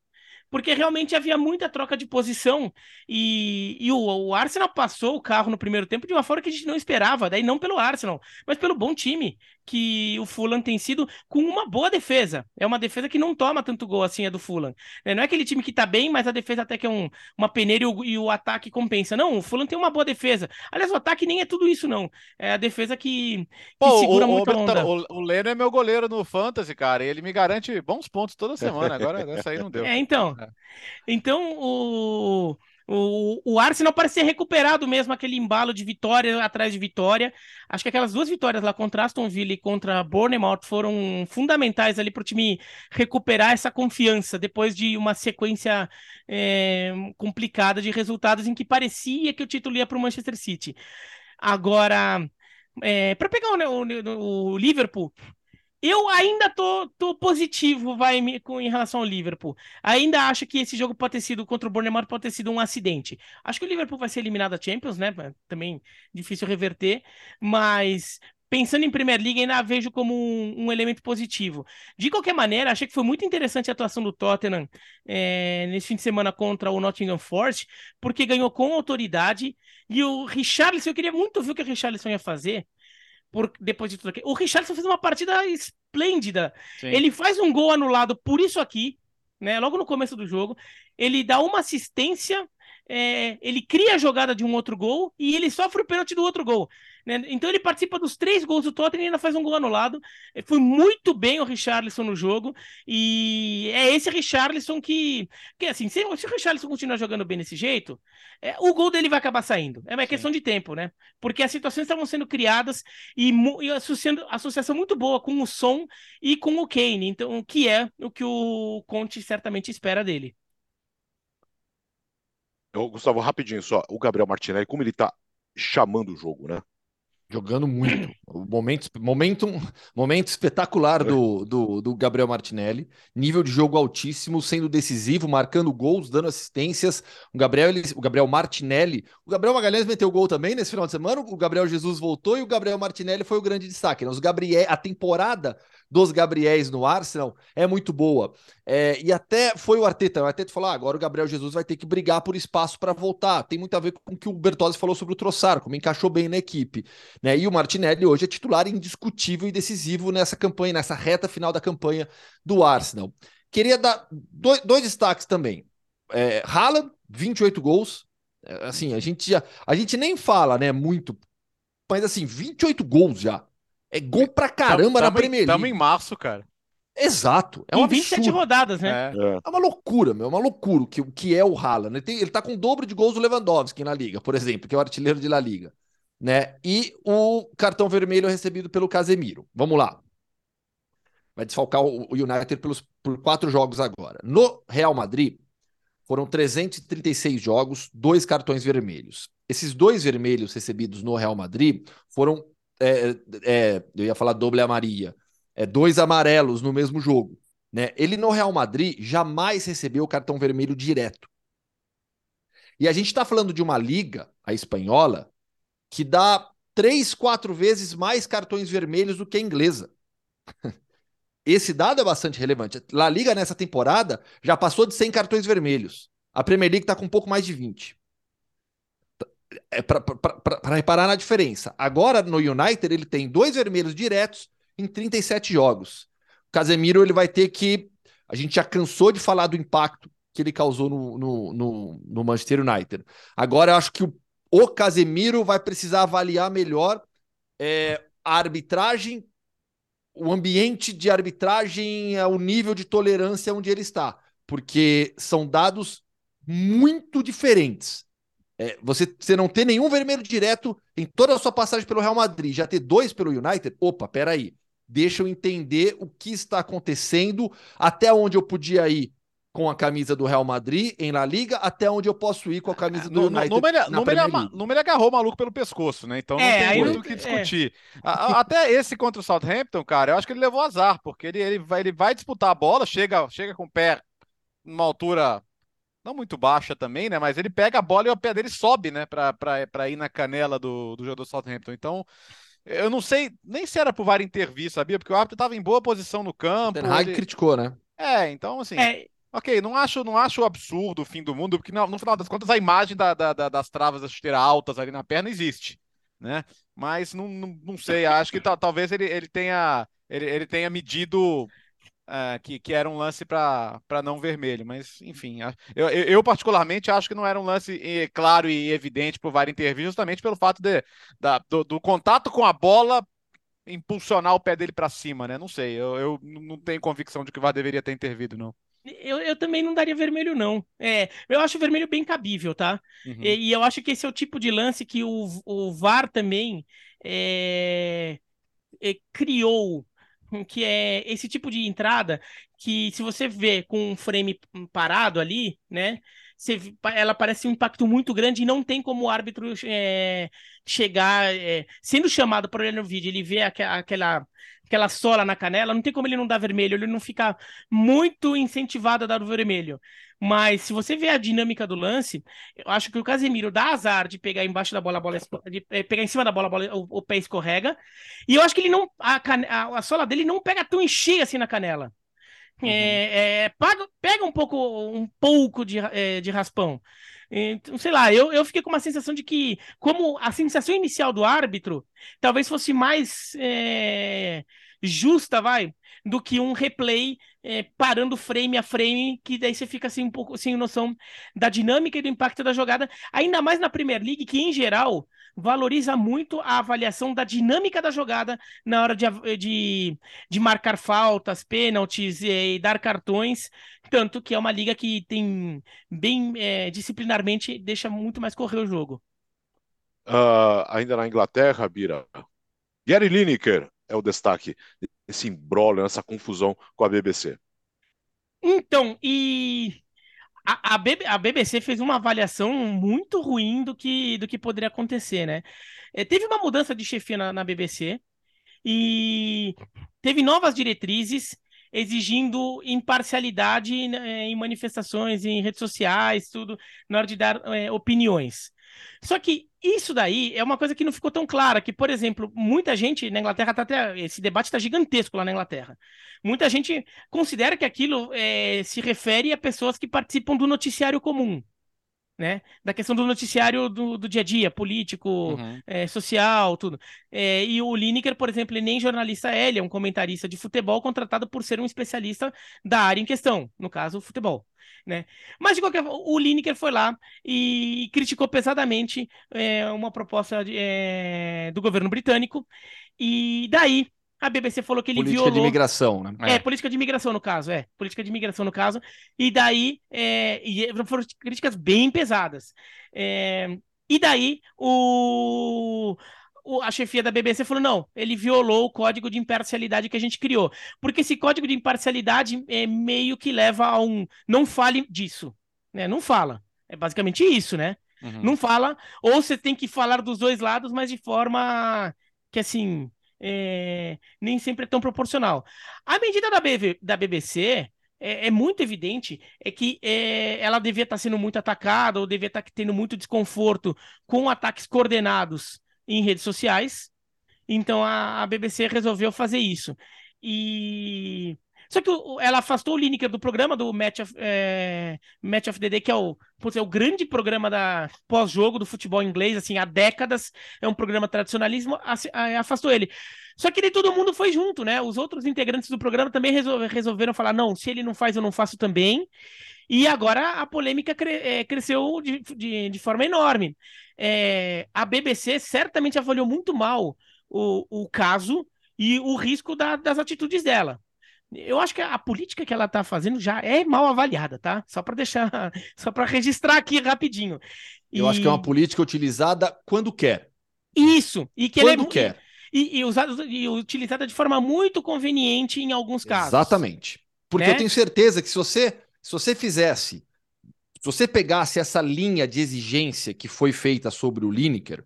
porque realmente havia muita troca de posição e, e o, o, Arsenal passou o carro no primeiro tempo de uma forma que a gente não esperava, daí não pelo Arsenal, mas pelo bom time que o Fulham tem sido com uma boa defesa. É uma defesa que não toma tanto gol assim a do Fulham. É, não é aquele time que tá bem, mas a defesa até que é um, uma peneira e o, e o, ataque compensa. Não, o Fulham tem uma boa defesa. Aliás, o ataque nem é tudo isso, não. É a defesa que, que Pô, segura o, muito o, a onda. O, o Leno é meu goleiro no Fantasy, cara, e ele me garante bons pontos toda semana. Agora essa aí não [laughs] deu. É, então. É. Então, o o, o Arsenal parecia recuperado mesmo aquele embalo de vitória atrás de vitória. Acho que aquelas duas vitórias lá contra Aston Villa e contra Bournemouth foram fundamentais ali para o time recuperar essa confiança depois de uma sequência é, complicada de resultados em que parecia que o título ia para o Manchester City. Agora, é, para pegar o, o, o Liverpool, eu ainda tô, tô positivo vai com, em relação ao Liverpool. Ainda acho que esse jogo pode ter sido contra o Bournemouth pode ter sido um acidente. Acho que o Liverpool vai ser eliminado da Champions, né? Também difícil reverter, mas pensando em Premier League, ainda vejo como um, um, elemento positivo. De qualquer maneira, achei que foi muito interessante a atuação do Tottenham é, nesse fim de semana contra o Nottingham Forest, porque ganhou com autoridade. E o Richarlison, eu queria muito ver o que o Richarlison ia fazer por, depois de tudo aqui. O Richardson fez uma partida esplêndida. Sim. Ele faz um gol anulado por isso aqui, né? Logo no começo do jogo. Ele dá uma assistência, é, ele cria a jogada de um outro gol e ele sofre o pênalti do outro gol. Né? Então ele participa dos três gols do Tottenham e ainda faz um gol anulado. É, foi muito bem o Richarlison no jogo. E é esse Richarlison que. que assim, se, se o Richarlison continuar jogando bem desse jeito, é, o gol dele vai acabar saindo. É uma Sim. questão de tempo, né? Porque as situações estavam sendo criadas e, e associando, associação muito boa com o som e com o Kane. Então, que é o que o Conte certamente espera dele. Gustavo, rapidinho só. O Gabriel Martinelli, como ele tá chamando o jogo, né? Jogando muito. Momento, momento, momento espetacular do, do, do, Gabriel Martinelli. Nível de jogo altíssimo, sendo decisivo, marcando gols, dando assistências. O Gabriel, ele, o Gabriel Martinelli. O Gabriel Magalhães meteu gol também nesse final de semana. O Gabriel Jesus voltou e o Gabriel Martinelli foi o grande destaque. Né? Os Gabriel, a temporada dos Gabriéis no Arsenal é muito boa. É, e até foi o Arteta. O Arteta falou: ah, agora o Gabriel Jesus vai ter que brigar por espaço para voltar. Tem muito a ver com o que o Bertozzi falou sobre o Troçar, como encaixou bem na equipe. Né? E o Martinelli hoje é titular indiscutível e decisivo nessa campanha, nessa reta final da campanha do Arsenal. Queria dar dois, dois destaques também. É, Haaland, 28 gols. É, assim, a gente já. A gente nem fala, né, muito, mas assim, 28 gols já. É gol pra caramba tamo, na Premier League. Estamos em março, cara. Exato. É uma 27 rodadas, né? É. é. uma loucura, meu. É uma loucura o que, que é o Haaland. Ele, tem, ele tá com o dobro de gols do Lewandowski na Liga, por exemplo, que é o artilheiro de La Liga. Né? E o cartão vermelho recebido pelo Casemiro. Vamos lá. Vai desfalcar o United pelos, por quatro jogos agora. No Real Madrid, foram 336 jogos, dois cartões vermelhos. Esses dois vermelhos recebidos no Real Madrid foram é, é, eu ia falar doble amaria, é, dois amarelos no mesmo jogo. Né? Ele no Real Madrid jamais recebeu o cartão vermelho direto. E a gente está falando de uma liga, a espanhola, que dá três, quatro vezes mais cartões vermelhos do que a inglesa. [laughs] Esse dado é bastante relevante. La Liga nessa temporada já passou de 100 cartões vermelhos. A Premier League está com um pouco mais de 20. é para reparar na diferença. Agora no United ele tem dois vermelhos diretos em 37 jogos. O Casemiro ele vai ter que. A gente já cansou de falar do impacto que ele causou no, no, no, no Manchester United. Agora eu acho que o, o Casemiro vai precisar avaliar melhor é, a arbitragem, o ambiente de arbitragem, o nível de tolerância onde ele está, porque são dados muito diferentes. É, você, você não ter nenhum vermelho direto em toda a sua passagem pelo Real Madrid, já ter dois pelo United, opa, peraí. Deixa eu entender o que está acontecendo, até onde eu podia ir com a camisa do Real Madrid em La Liga, até onde eu posso ir com a camisa do United. Numa ele, agarrou o maluco pelo pescoço, né? Então não é, tem muito o que é. discutir. É. até esse contra o Southampton, cara, eu acho que ele levou azar, porque ele, ele, vai, ele vai disputar a bola, chega, chega com o pé numa altura não muito baixa também, né? Mas ele pega a bola e o pé dele sobe, né? Para ir na canela do, do jogador Southampton. Então, eu não sei nem se era pro VAR intervir, sabia? Porque o árbitro estava em boa posição no campo. O ele... criticou, né? É, então assim. É... Ok, não acho, não acho absurdo o fim do mundo, porque no, no final das contas a imagem da, da, da, das travas da chuteira altas ali na perna existe, né? Mas não, não, não sei, acho que talvez ele, ele tenha ele, ele tenha medido Uh, que, que era um lance para não vermelho, mas enfim, eu, eu, particularmente acho que não era um lance claro e evidente para o VAR intervir, justamente pelo fato de, da, do, do, contato com a bola impulsionar o pé dele para cima, né? Não sei, eu, eu não tenho convicção de que o VAR deveria ter intervido, não. Eu, eu também não daria vermelho, não. É, eu acho o vermelho bem cabível, tá? Uhum. E, e, eu acho que esse é o tipo de lance que o, o VAR também é, é, criou que é esse tipo de entrada que se você vê com um frame parado ali, né, você, ela parece um impacto muito grande e não tem como o árbitro é, chegar, é, sendo chamado para olhar no vídeo, ele vê aquela, aquela, aquela sola na canela, não tem como ele não dar vermelho, ele não fica muito incentivado a dar o vermelho. Mas se você vê a dinâmica do lance, eu acho que o Casemiro dá azar de pegar embaixo da bola, a bola de é, pegar em cima da bola, bola o, o, pé escorrega. E eu acho que ele não. A, a, a sola dele não pega tão em cheio assim na canela. Uhum. É, é, paga, pega um pouco, um pouco de, é, de raspão. Então, sei lá, eu, eu fiquei com uma sensação de que, como a sensação inicial do árbitro talvez fosse mais é, justa, vai, do que um replay é, parando frame a frame, que daí você fica assim um pouco sem noção da dinâmica e do impacto da jogada, ainda mais na Premier League, que em geral valoriza muito a avaliação da dinâmica da jogada na hora de, de, de marcar faltas, pênaltis e, e, dar cartões, tanto que é uma liga que tem bem é, disciplinarmente deixa muito mais correr o jogo. Uh, ainda na Inglaterra, Bira, Gary Lineker é o destaque esse embrólio, essa confusão com a BBC. Então, e a, a, a, BBC fez uma avaliação muito ruim do que, do que poderia acontecer, né? É, teve uma mudança de chefia na, na BBC e teve novas diretrizes exigindo imparcialidade né, em manifestações, em redes sociais, tudo, na hora de dar é, opiniões. Só que isso daí é uma coisa que não ficou tão clara, que, por exemplo, muita gente na Inglaterra tá até. Esse debate está gigantesco lá na Inglaterra. Muita gente considera que aquilo é, se refere a pessoas que participam do noticiário comum. Né? Da questão do noticiário do, do dia a dia, político, uhum. é, social, tudo. É, e o Lineker, por exemplo, ele nem jornalista é, ele é um comentarista de futebol contratado por ser um especialista da área em questão, no caso, futebol né? Mas de qualquer forma, o Lineker foi lá e criticou pesadamente é, uma proposta de, do governo britânico e daí a BBC falou que ele política violou... de imigração, né? É, é, política de imigração no caso, é. Política de imigração no caso. E daí, é, e foram críticas bem pesadas. É, e daí, o a chefia da BBC falou: não, ele violou o código de imparcialidade que a gente criou. Porque esse código de imparcialidade é meio que leva a um. Não fale disso. Né? Não fala. É basicamente isso, né? Uhum. Não fala. Ou você tem que falar dos dois lados, mas de forma que, assim, é... nem sempre é tão proporcional. A medida da, BV, da BBC. É, é, muito evidente é que é, ela devia estar sendo muito atacada ou devia estar tendo muito desconforto com ataques coordenados em redes sociais. Então a, a BBC resolveu fazer isso. E Só que ela afastou o Lineker do programa, do Match of, é, Match of the Day, que é o, é o grande programa da pós-jogo do futebol inglês, assim, há décadas. É um programa tradicionalismo, afastou ele. Só que daí todo mundo foi junto, né? Os outros integrantes do programa também resolveram falar: não, se ele não faz, eu não faço também. E agora a polêmica cre é, cresceu de, de, de, forma enorme. É, a BBC certamente avaliou muito mal o, o caso e o risco da, das atitudes dela. Eu acho que a política que ela está fazendo já é mal avaliada, tá? Só para deixar, [laughs] só para registrar aqui rapidinho. Eu acho que é uma política utilizada quando quer. Isso, e que quando é, quer. E, e, usada, e utilizada de forma muito conveniente em alguns casos. Exatamente. Porque né? eu tenho certeza que se você, se você fizesse, se você pegasse essa linha de exigência que foi feita sobre o Lineker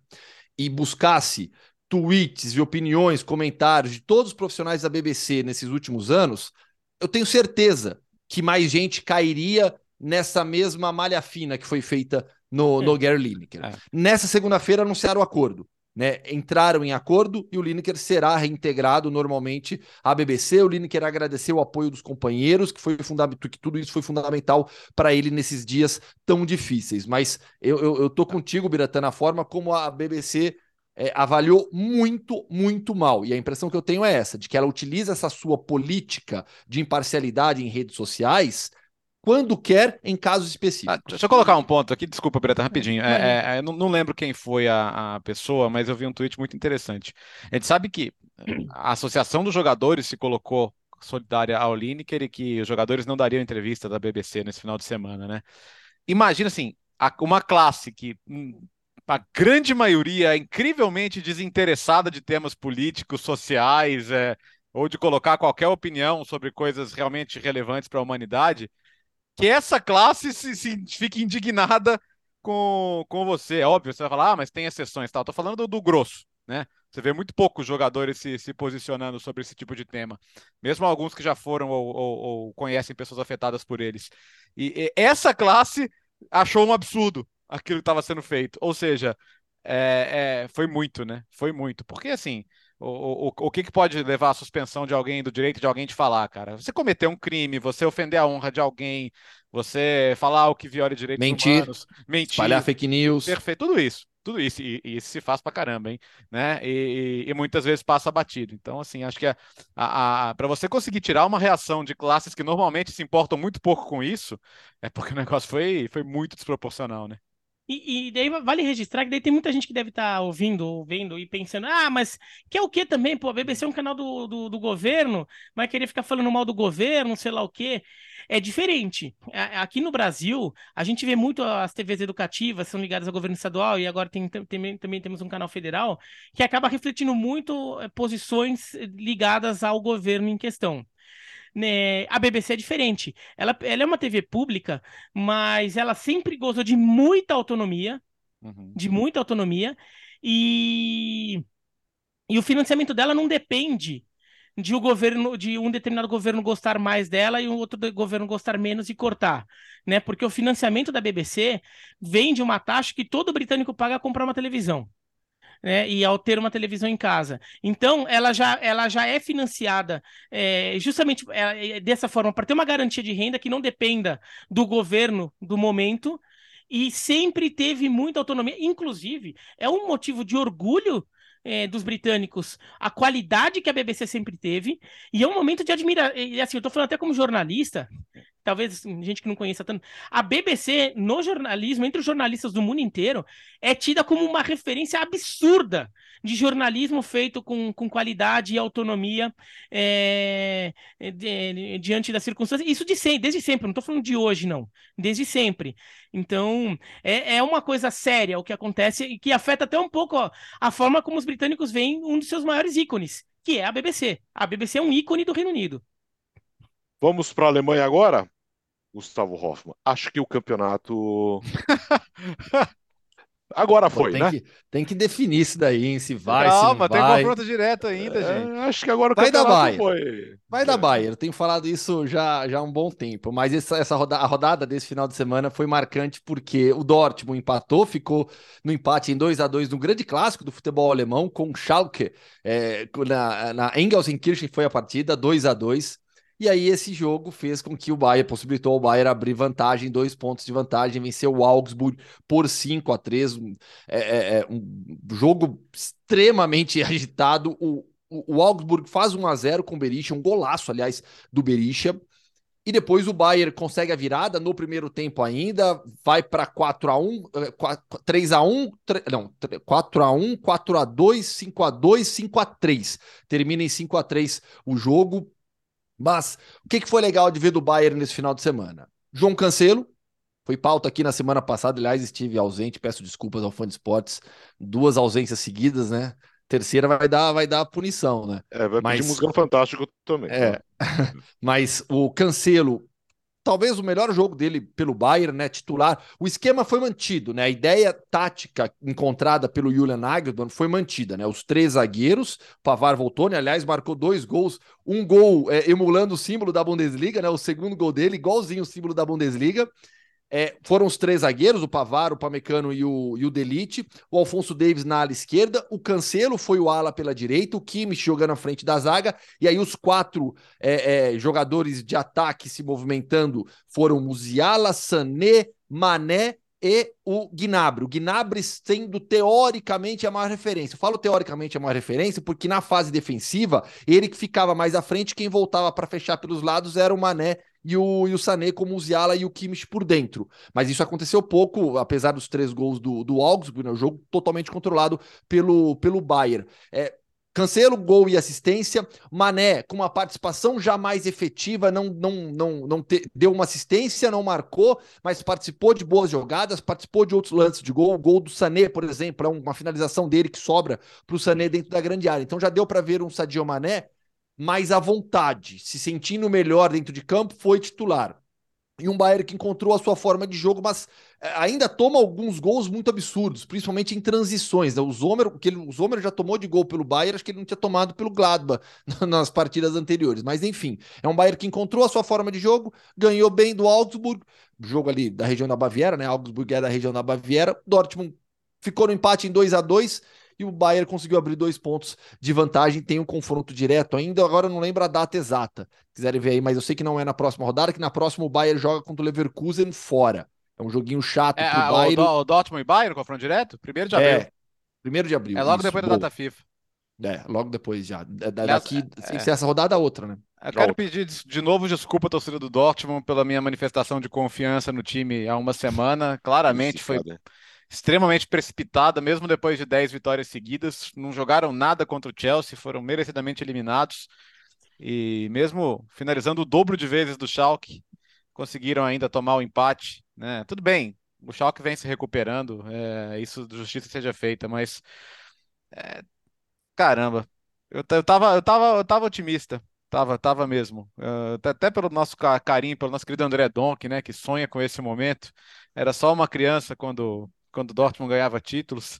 e buscasse tweets e opiniões, comentários de todos os profissionais da BBC nesses últimos anos, eu tenho certeza que mais gente cairia nessa mesma malha fina que foi feita no, é. no Gary Lineker. É. Nessa segunda-feira anunciaram o acordo. Né, entraram em acordo e o Lineker será reintegrado normalmente à BBC. O Lineker agradeceu o apoio dos companheiros, que foi fundamental, que tudo isso foi fundamental para ele nesses dias tão difíceis. Mas eu, eu, eu tô contigo, Biratã, na forma como a BBC é, avaliou muito, muito mal. E a impressão que eu tenho é essa, de que ela utiliza essa sua política de imparcialidade em redes sociais quando quer, em casos específicos. Ah, deixa eu colocar um ponto aqui, desculpa, Breta, rapidinho. É, é, é, não, não, lembro quem foi a, a, pessoa, mas eu vi um tweet muito interessante. A gente sabe que a Associação dos Jogadores se colocou solidária ao Lineker e que os jogadores não dariam entrevista da BBC nesse final de semana, né? Imagina assim, uma classe que hum, a grande maioria é incrivelmente desinteressada de temas políticos, sociais, é, ou de colocar qualquer opinião sobre coisas realmente relevantes para a humanidade, que essa classe se, se fique indignada com, com você. É óbvio, você vai falar, ah, mas tem exceções, tal. Estou falando do, do, grosso, né? Você vê muito poucos jogadores se, se posicionando sobre esse tipo de tema, mesmo alguns que já foram ou, ou, ou conhecem pessoas afetadas por eles. E, e essa classe achou um absurdo aquilo que estava sendo feito. Ou seja, é, é, foi muito, né? Foi muito. Porque assim, o, o, o que, que pode levar à suspensão de alguém, do direito de alguém de falar, cara? Você cometer um crime, você ofender a honra de alguém, você falar o que viola direitos mentir, humanos, mentir, espalhar fake news. Perfeito, tudo isso. Tudo isso, e, e isso se faz pra caramba, hein? Né? E, e, e muitas vezes passa batido. Então, assim, acho que a, a, a para você conseguir tirar uma reação de classes que normalmente se importam muito pouco com isso, é porque o negócio foi, foi muito desproporcional, né? E, e, daí vale registrar que daí tem muita gente que deve estar tá ouvindo ou vendo e pensando, ah, mas que é o que também? Pô, a BBC é um canal do, do, do, governo, vai querer ficar falando mal do governo, sei lá o quê. É diferente. Aqui no Brasil, a gente vê muito as TVs educativas, são ligadas ao governo estadual, e agora tem, também temos um canal federal, que acaba refletindo muito eh, posições ligadas ao governo em questão né, a BBC é diferente. Ela, ela é uma TV pública, mas ela sempre gozou de muita autonomia, uhum. de muita autonomia, e, e o financiamento dela não depende de o governo, de um determinado governo gostar mais dela e um outro governo gostar menos e cortar, né? Porque o financiamento da BBC vem de uma taxa que todo britânico paga a comprar uma televisão né, e ao ter uma televisão em casa. Então, ela já, ela já é financiada é, justamente é, dessa forma, para ter uma garantia de renda que não dependa do governo do momento e sempre teve muita autonomia. Inclusive, é um motivo de orgulho é, dos britânicos a qualidade que a BBC sempre teve, e é um momento de admirar. E assim, eu estou falando até como jornalista, talvez assim, gente que não conheça tanto. A BBC, no jornalismo, entre os jornalistas do mundo inteiro, é tida como uma referência absurda de jornalismo feito com, com qualidade e autonomia é, de, diante das circunstâncias. Isso de sempre, desde sempre, não estou falando de hoje, não. Desde sempre. Então, é, é uma coisa séria o que acontece e que afeta até um pouco ó, a forma como os britânicos veem um dos seus maiores ícones, que é a BBC. A BBC é um ícone do Reino Unido. Vamos para a Alemanha agora? Gustavo Hoffmann. Acho que o campeonato [laughs] Agora foi, tem né? Que, tem que definir isso daí, hein? Se vai, Calma, se não tem vai. confronto direto ainda, é, gente. Acho que agora o vai da Bayern. foi. Vai da Bayern. Eu tenho falado isso já, já há um bom tempo, mas essa, essa rodada, a rodada desse final de semana foi marcante porque o Dortmund empatou, ficou no empate em 2 a 2 no grande clássico do futebol alemão com o Schalke, é, na, na Engelsenkirchen foi a partida, 2 a 2 E aí esse jogo fez com que o Bayern possibilitou ao Bayern abrir vantagem, dois pontos de vantagem, venceu o Augsburg por 5 a 3 é, é, é um jogo extremamente [laughs] agitado. O, o, o Augsburg faz 1 a 0 com o Berisha, um golaço, aliás, do Berisha. E depois o Bayern consegue a virada no primeiro tempo ainda, vai para 4 a 1, 3 a 1, 3, não, 4 a 1, 4 a 2, 5 a 2, 5 a 3. Termina em 5 a 3 o jogo. Mas o que, que foi legal de ver do Bayern nesse final de semana? João Cancelo, foi pauta aqui na semana passada, aliás, estive ausente, peço desculpas ao fã de esportes, duas ausências seguidas, né? Terceira vai dar, vai dar punição, né? É, vai Mas... pedir música fantástico também. É. [laughs] Mas o Cancelo talvez o melhor jogo dele pelo Bayern, né, titular. O esquema foi mantido, né? A ideia tática encontrada pelo Julian Nagelsmann foi mantida, né? Os três zagueiros, Pavar voltou, né? Aliás, marcou dois gols, um gol é, emulando o símbolo da Bundesliga, né? O segundo gol dele, igualzinho o símbolo da Bundesliga. É, foram os três zagueiros, o Pavar, o Pamecano e o, e o Delite, o Alfonso Davis na ala esquerda, o Cancelo foi o ala pela direita, o Kimmich jogando na frente da zaga, e aí os quatro é, é, jogadores de ataque se movimentando foram Musiala, Sané, Mané e o Gnabry. O Gnabry sendo teoricamente a maior referência. Eu falo teoricamente a maior referência porque na fase defensiva, ele que ficava mais à frente, quem voltava para fechar pelos lados era o Mané e o, e o Sané com o Musiala e o Kimmich por dentro. Mas isso aconteceu pouco, apesar dos três gols do, do Augsburg, né, o jogo totalmente controlado pelo, pelo Bayern. É, Cancelo, gol e assistência. Mané, com uma participação já mais efetiva, não, não, não, não te, deu uma assistência, não marcou, mas participou de boas jogadas, participou de outros lances de gol. O gol do Sané, por exemplo, é uma finalização dele que sobra para o Sané dentro da grande área. Então já deu para ver um Sadio Mané mais à vontade, se sentindo melhor dentro de campo, foi titular. E um Bayern que encontrou a sua forma de jogo, mas é, ainda toma alguns gols muito absurdos, principalmente em transições. Né? O Zomer, que ele, o Zomer já tomou de gol pelo Bayern, acho que ele não tinha tomado pelo Gladbach [laughs] nas partidas anteriores. Mas enfim, é um Bayern que encontrou a sua forma de jogo, ganhou bem do Augsburg, jogo ali da região da Baviera, né? Augsburg é da região da Baviera. Dortmund ficou no empate em 2 a 2 e o Bayern conseguiu abrir dois pontos de vantagem. Tem um confronto direto ainda. Agora eu não lembro a data exata. Quiserem ver aí, mas eu sei que não é na próxima rodada, que na próxima o Bayern joga contra o Leverkusen fora. É um joguinho chato é, pro Bayern. O, o Dortmund e Bayern, confronto direto? Primeiro de abril. É, primeiro de abril. É logo isso, depois da data FIFA. É, logo depois já. Daqui, é, se essa rodada, outra, né? Eu quero pedir de novo desculpa à torcida do Dortmund pela minha manifestação de confiança no time há uma semana. Claramente Isso, foi extremamente precipitada, mesmo depois de 10 vitórias seguidas. Não jogaram nada contra o Chelsea, foram merecidamente eliminados. E mesmo finalizando o dobro de vezes do Schalke, conseguiram ainda tomar o empate. Né? Tudo bem, o Schalke vem se recuperando, é, isso justiça seja feita, mas é, caramba, eu, eu, tava, eu, tava, eu tava otimista. Tava, tava mesmo. Uh, até pelo nosso carinho, pelo nosso querido André Donk, né, que sonha com esse momento. Era só uma criança quando quando o Dortmund ganhava títulos.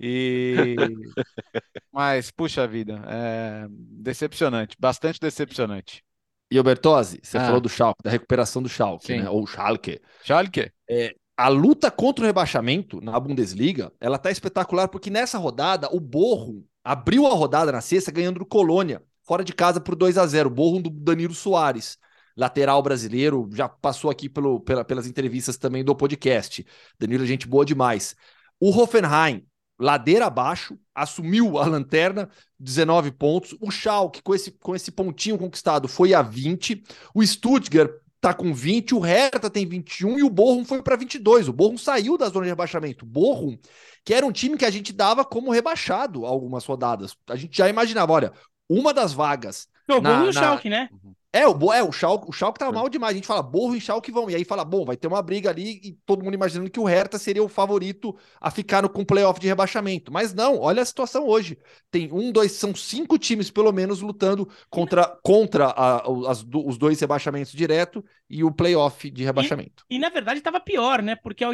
E [laughs] mas puxa vida, é decepcionante, bastante decepcionante. E o Bertozzi, você ah. falou do Schalke, da recuperação do Schalke, né? Ou Schalke. Schalke. É, a luta contra o rebaixamento na Bundesliga, ela tá espetacular porque nessa rodada o Borro abriu a rodada na sexta ganhando do Colônia, fora de casa por 2 a 0, Borro do Danilo Soares lateral brasileiro, já passou aqui pelo, pela, pelas entrevistas também do podcast. Danilo, gente boa demais. O Hoffenheim, ladeira abaixo, assumiu a lanterna, 19 pontos. O Schalke, com esse, com esse pontinho conquistado, foi a 20. O Stuttgart tá com 20, o Hertha tem 21 e o Bochum foi para 22. O Bochum saiu da zona de rebaixamento. O Bochum, que era um time que a gente dava como rebaixado algumas rodadas. A gente já imaginava, olha, uma das vagas. O Bochum e o Schalke, né? Uhum. É, o, é, o Schalke, o Schalke tava é. mal demais. A gente fala, Borro e Schalke vão. E aí fala, bom, vai ter uma briga ali e todo mundo imaginando que o Hertha seria o favorito a ficar no, com playoff de rebaixamento. Mas não, olha a situação hoje. Tem um, dois, são cinco times pelo menos lutando contra, contra a, as, os dois rebaixamentos direto e o playoff de rebaixamento. E, e na verdade estava pior, né? Porque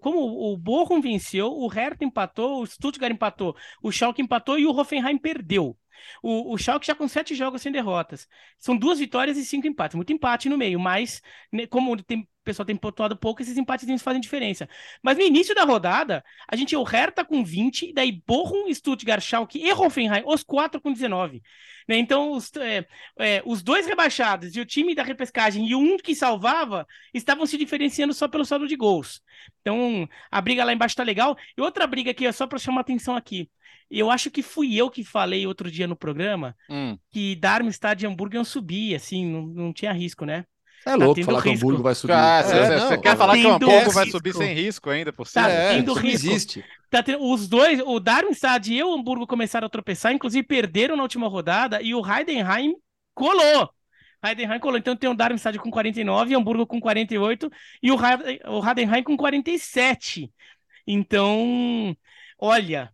como o Borrom venceu, o Hertha empatou, o Stuttgart empatou, o Schalke empatou e o Hoffenheim perdeu. O, o Schalke já com sete jogos sem derrotas. São duas vitórias e cinco empates. Muito empate no meio, mas né, como o pessoal tem pontuado pouco, esses empates fazem diferença. Mas no início da rodada, a gente o Hertha com 20, daí Bochum, Stuttgart, Schalke e Hoffenheim, os quatro com 19. Né? Então, os, é, é, os dois rebaixados e o time da repescagem e o um que salvava estavam se diferenciando só pelo saldo de gols. Então, a briga lá embaixo tá legal. E outra briga aqui, é só para chamar atenção aqui. Eu acho que fui eu que falei outro dia no programa hum. que Darmstadt e Hamburgo iam subir, assim, não, não tinha risco, né? É louco tá falar risco. que o Hamburgo vai subir. Ah, você, é, você quer falar que o Hamburgo vai subir sem risco ainda por cima? Tá é, tendo risco. existe. Tá tendo, os dois, o Darmstadt e o Hamburgo começaram a tropeçar, inclusive perderam na última rodada e o Heidenheim colou. Heidenheim colou. Então tem o Darmstadt com 49, Hamburgo com 48 e o, o Heidenheim com 47. Então, olha,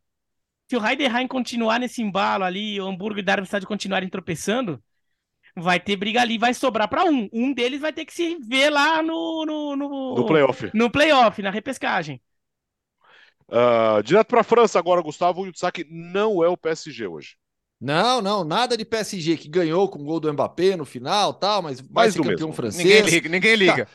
se o Heidenheim continuar nesse embalo ali, o Hamburgo e o Darmstadt continuarem tropeçando, vai ter briga ali, vai sobrar para um. Um deles vai ter que se ver lá no no, no, no playoff. No playoff, na repescagem. Uh, direto para a França agora, Gustavo. O destaque não é o PSG hoje. Não, não, nada de PSG que ganhou com o gol do Mbappé no final, tal, mas vai Mais ser campeão mesmo. francês. Ninguém liga, ninguém liga. Tá.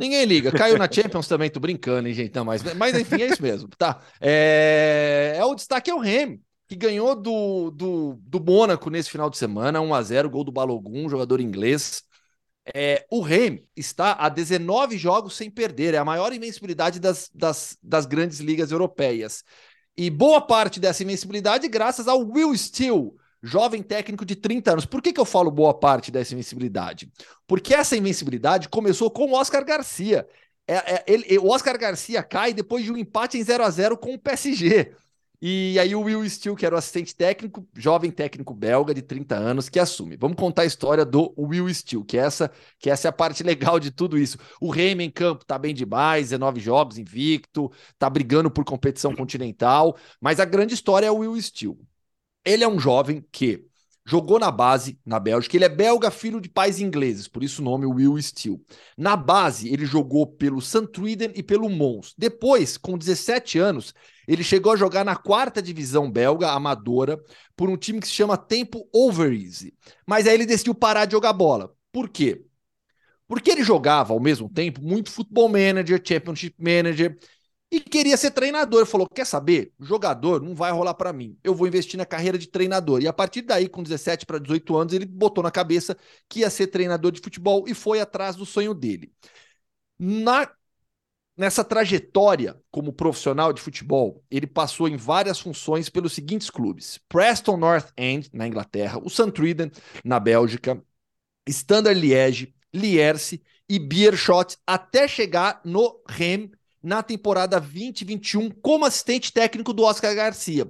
Ninguém liga. Caiu na Champions também, tô brincando, hein, gente? Não, mas, mas enfim, é isso mesmo. Tá. É, é o destaque é o Remy que ganhou do, do, do Mônaco nesse final de semana, 1 a 0 gol do Balogun, jogador inglês. É, o Rem está a 19 jogos sem perder, é a maior invencibilidade das, das, das grandes ligas europeias. E boa parte dessa invencibilidade graças ao Will Steele, jovem técnico de 30 anos. Por que, que eu falo boa parte dessa invencibilidade? Porque essa invencibilidade começou com o Oscar Garcia. É, é, ele, o Oscar Garcia cai depois de um empate em 0 a 0 com o PSG. E aí o Will Steele, que era o assistente técnico, jovem técnico belga de 30 anos, que assume. Vamos contar a história do Will Steele, que essa, que essa é a parte legal de tudo isso. O Reimer em campo tá bem demais, 19 jogos invicto, tá brigando por competição continental, mas a grande história é o Will Steele. Ele é um jovem que jogou na base na Bélgica. Ele é belga, filho de pais ingleses, por isso o nome Will Steele. Na base, ele jogou pelo Santruiden e pelo Mons. Depois, com 17 anos, ele chegou a jogar na quarta divisão belga, amadora, por um time que se chama Tempo Overeasy. Mas aí ele decidiu parar de jogar bola. Por quê? Porque ele jogava ao mesmo tempo muito futebol manager, championship manager e queria ser treinador. Falou: quer saber? Jogador não vai rolar para mim. Eu vou investir na carreira de treinador. E a partir daí, com 17 para 18 anos, ele botou na cabeça que ia ser treinador de futebol e foi atrás do sonho dele. Na Nessa trajetória como profissional de futebol, ele passou em várias funções pelos seguintes clubes: Preston North End, na Inglaterra, o Santruiden, na Bélgica, Standard Liège, Lierse e Beerschot, até chegar no Rem na temporada 2021 como assistente técnico do Oscar Garcia.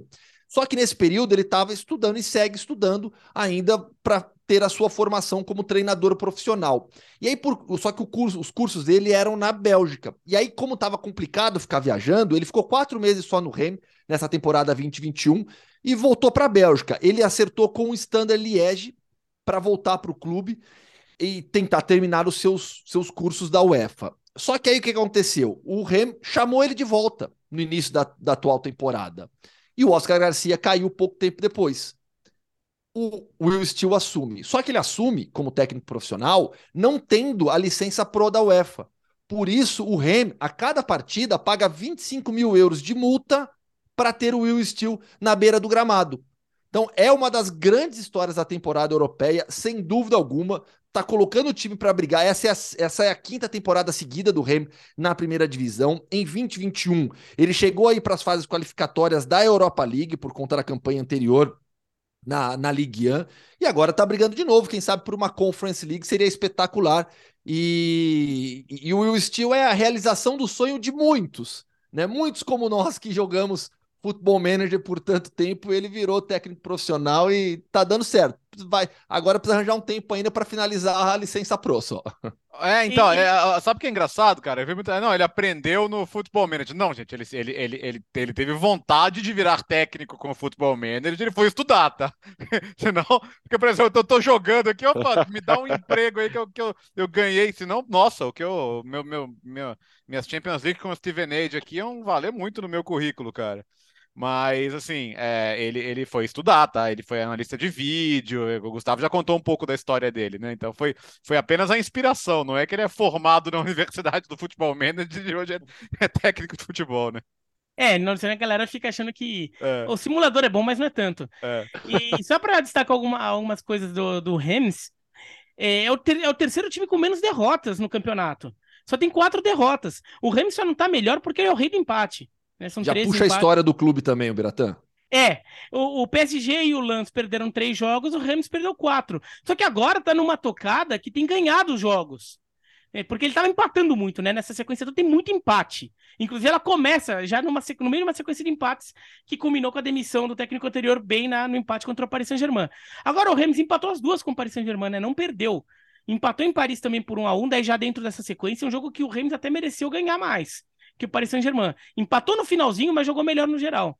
Só que nesse período ele estava estudando e segue estudando ainda para ter a sua formação como treinador profissional. E aí, por, só que curso, os cursos dele eram na Bélgica. E aí, como estava complicado ficar viajando, ele ficou quatro meses só no Rem, nessa temporada 2021, e voltou para a Bélgica. Ele acertou com o Standard Liège para voltar para o clube e tentar terminar os seus, seus cursos da UEFA. Só que aí o que aconteceu? O Rem chamou ele de volta no início da, da atual temporada. E o Oscar Garcia caiu pouco tempo depois o Will Steele assume. Só que ele assume como técnico profissional não tendo a licença pro da UEFA. Por isso, o Rem, a cada partida, paga 25 mil euros de multa para ter o Will Steele na beira do gramado. Então, é uma das grandes histórias da temporada europeia, sem dúvida alguma. Tá colocando o time para brigar. Essa é, a, essa é a quinta temporada seguida do Rem na primeira divisão. Em 2021, ele chegou aí para as fases qualificatórias da Europa League por conta da campanha anterior na, na Ligue 1 e agora tá brigando de novo. Quem sabe por uma Conference League seria espetacular. E, e o Will Steele é a realização do sonho de muitos, né? Muitos como nós que jogamos futebol manager por tanto tempo, ele virou técnico profissional e tá dando certo. Vai, agora precisa arranjar um tempo ainda para finalizar a licença pro só. [laughs] É, então, é, sabe o que é engraçado, cara? Eu vi muito, não, ele aprendeu no futebol manager. Não, gente, ele, ele, ele, ele, ele teve vontade de virar técnico como futebol manager, ele foi estudar, tá? [laughs] Senão, porque, por exemplo, eu tô, jogando aqui, opa, me dá um emprego aí que eu, que eu, eu ganhei, senão, nossa, o que eu, meu, meu, meu, minhas Champions League com o Steven Age aqui iam valer muito no meu currículo, cara. Mas, assim, é, ele, ele foi estudar, tá? Ele foi analista de vídeo. O Gustavo já contou um pouco da história dele, né? Então foi, foi apenas a inspiração. Não é que ele é formado na [laughs] Universidade do Futebol Manager e hoje é, é técnico de futebol, né? É, não, a galera fica achando que é. o simulador é bom, mas não é tanto. É. E só para destacar alguma, algumas coisas do, do é, é, o ter, é o terceiro time com menos derrotas no campeonato. Só tem quatro derrotas. O Rams só não tá melhor porque ele é o rei do empate. Né? São Já puxa empates. a história do clube também, o Biratã. É, o, o, PSG e o Lance perderam três jogos, o Rams perdeu quatro. Só que agora tá numa tocada que tem ganhado os jogos. É, porque ele estava empatando muito, né? Nessa sequência então tem muito empate. Inclusive, ela começa já numa, no meio de uma sequência de empates que culminou com a demissão do técnico anterior, bem na, no empate contra o Paris Saint-Germain. Agora, o Rams empatou as duas com o Paris Saint-Germain, né? Não perdeu. Empatou em Paris também por 1 a 1 daí já dentro dessa sequência, um jogo que o Rams até mereceu ganhar mais que o Paris Saint-Germain. Empatou no finalzinho, mas jogou melhor no geral.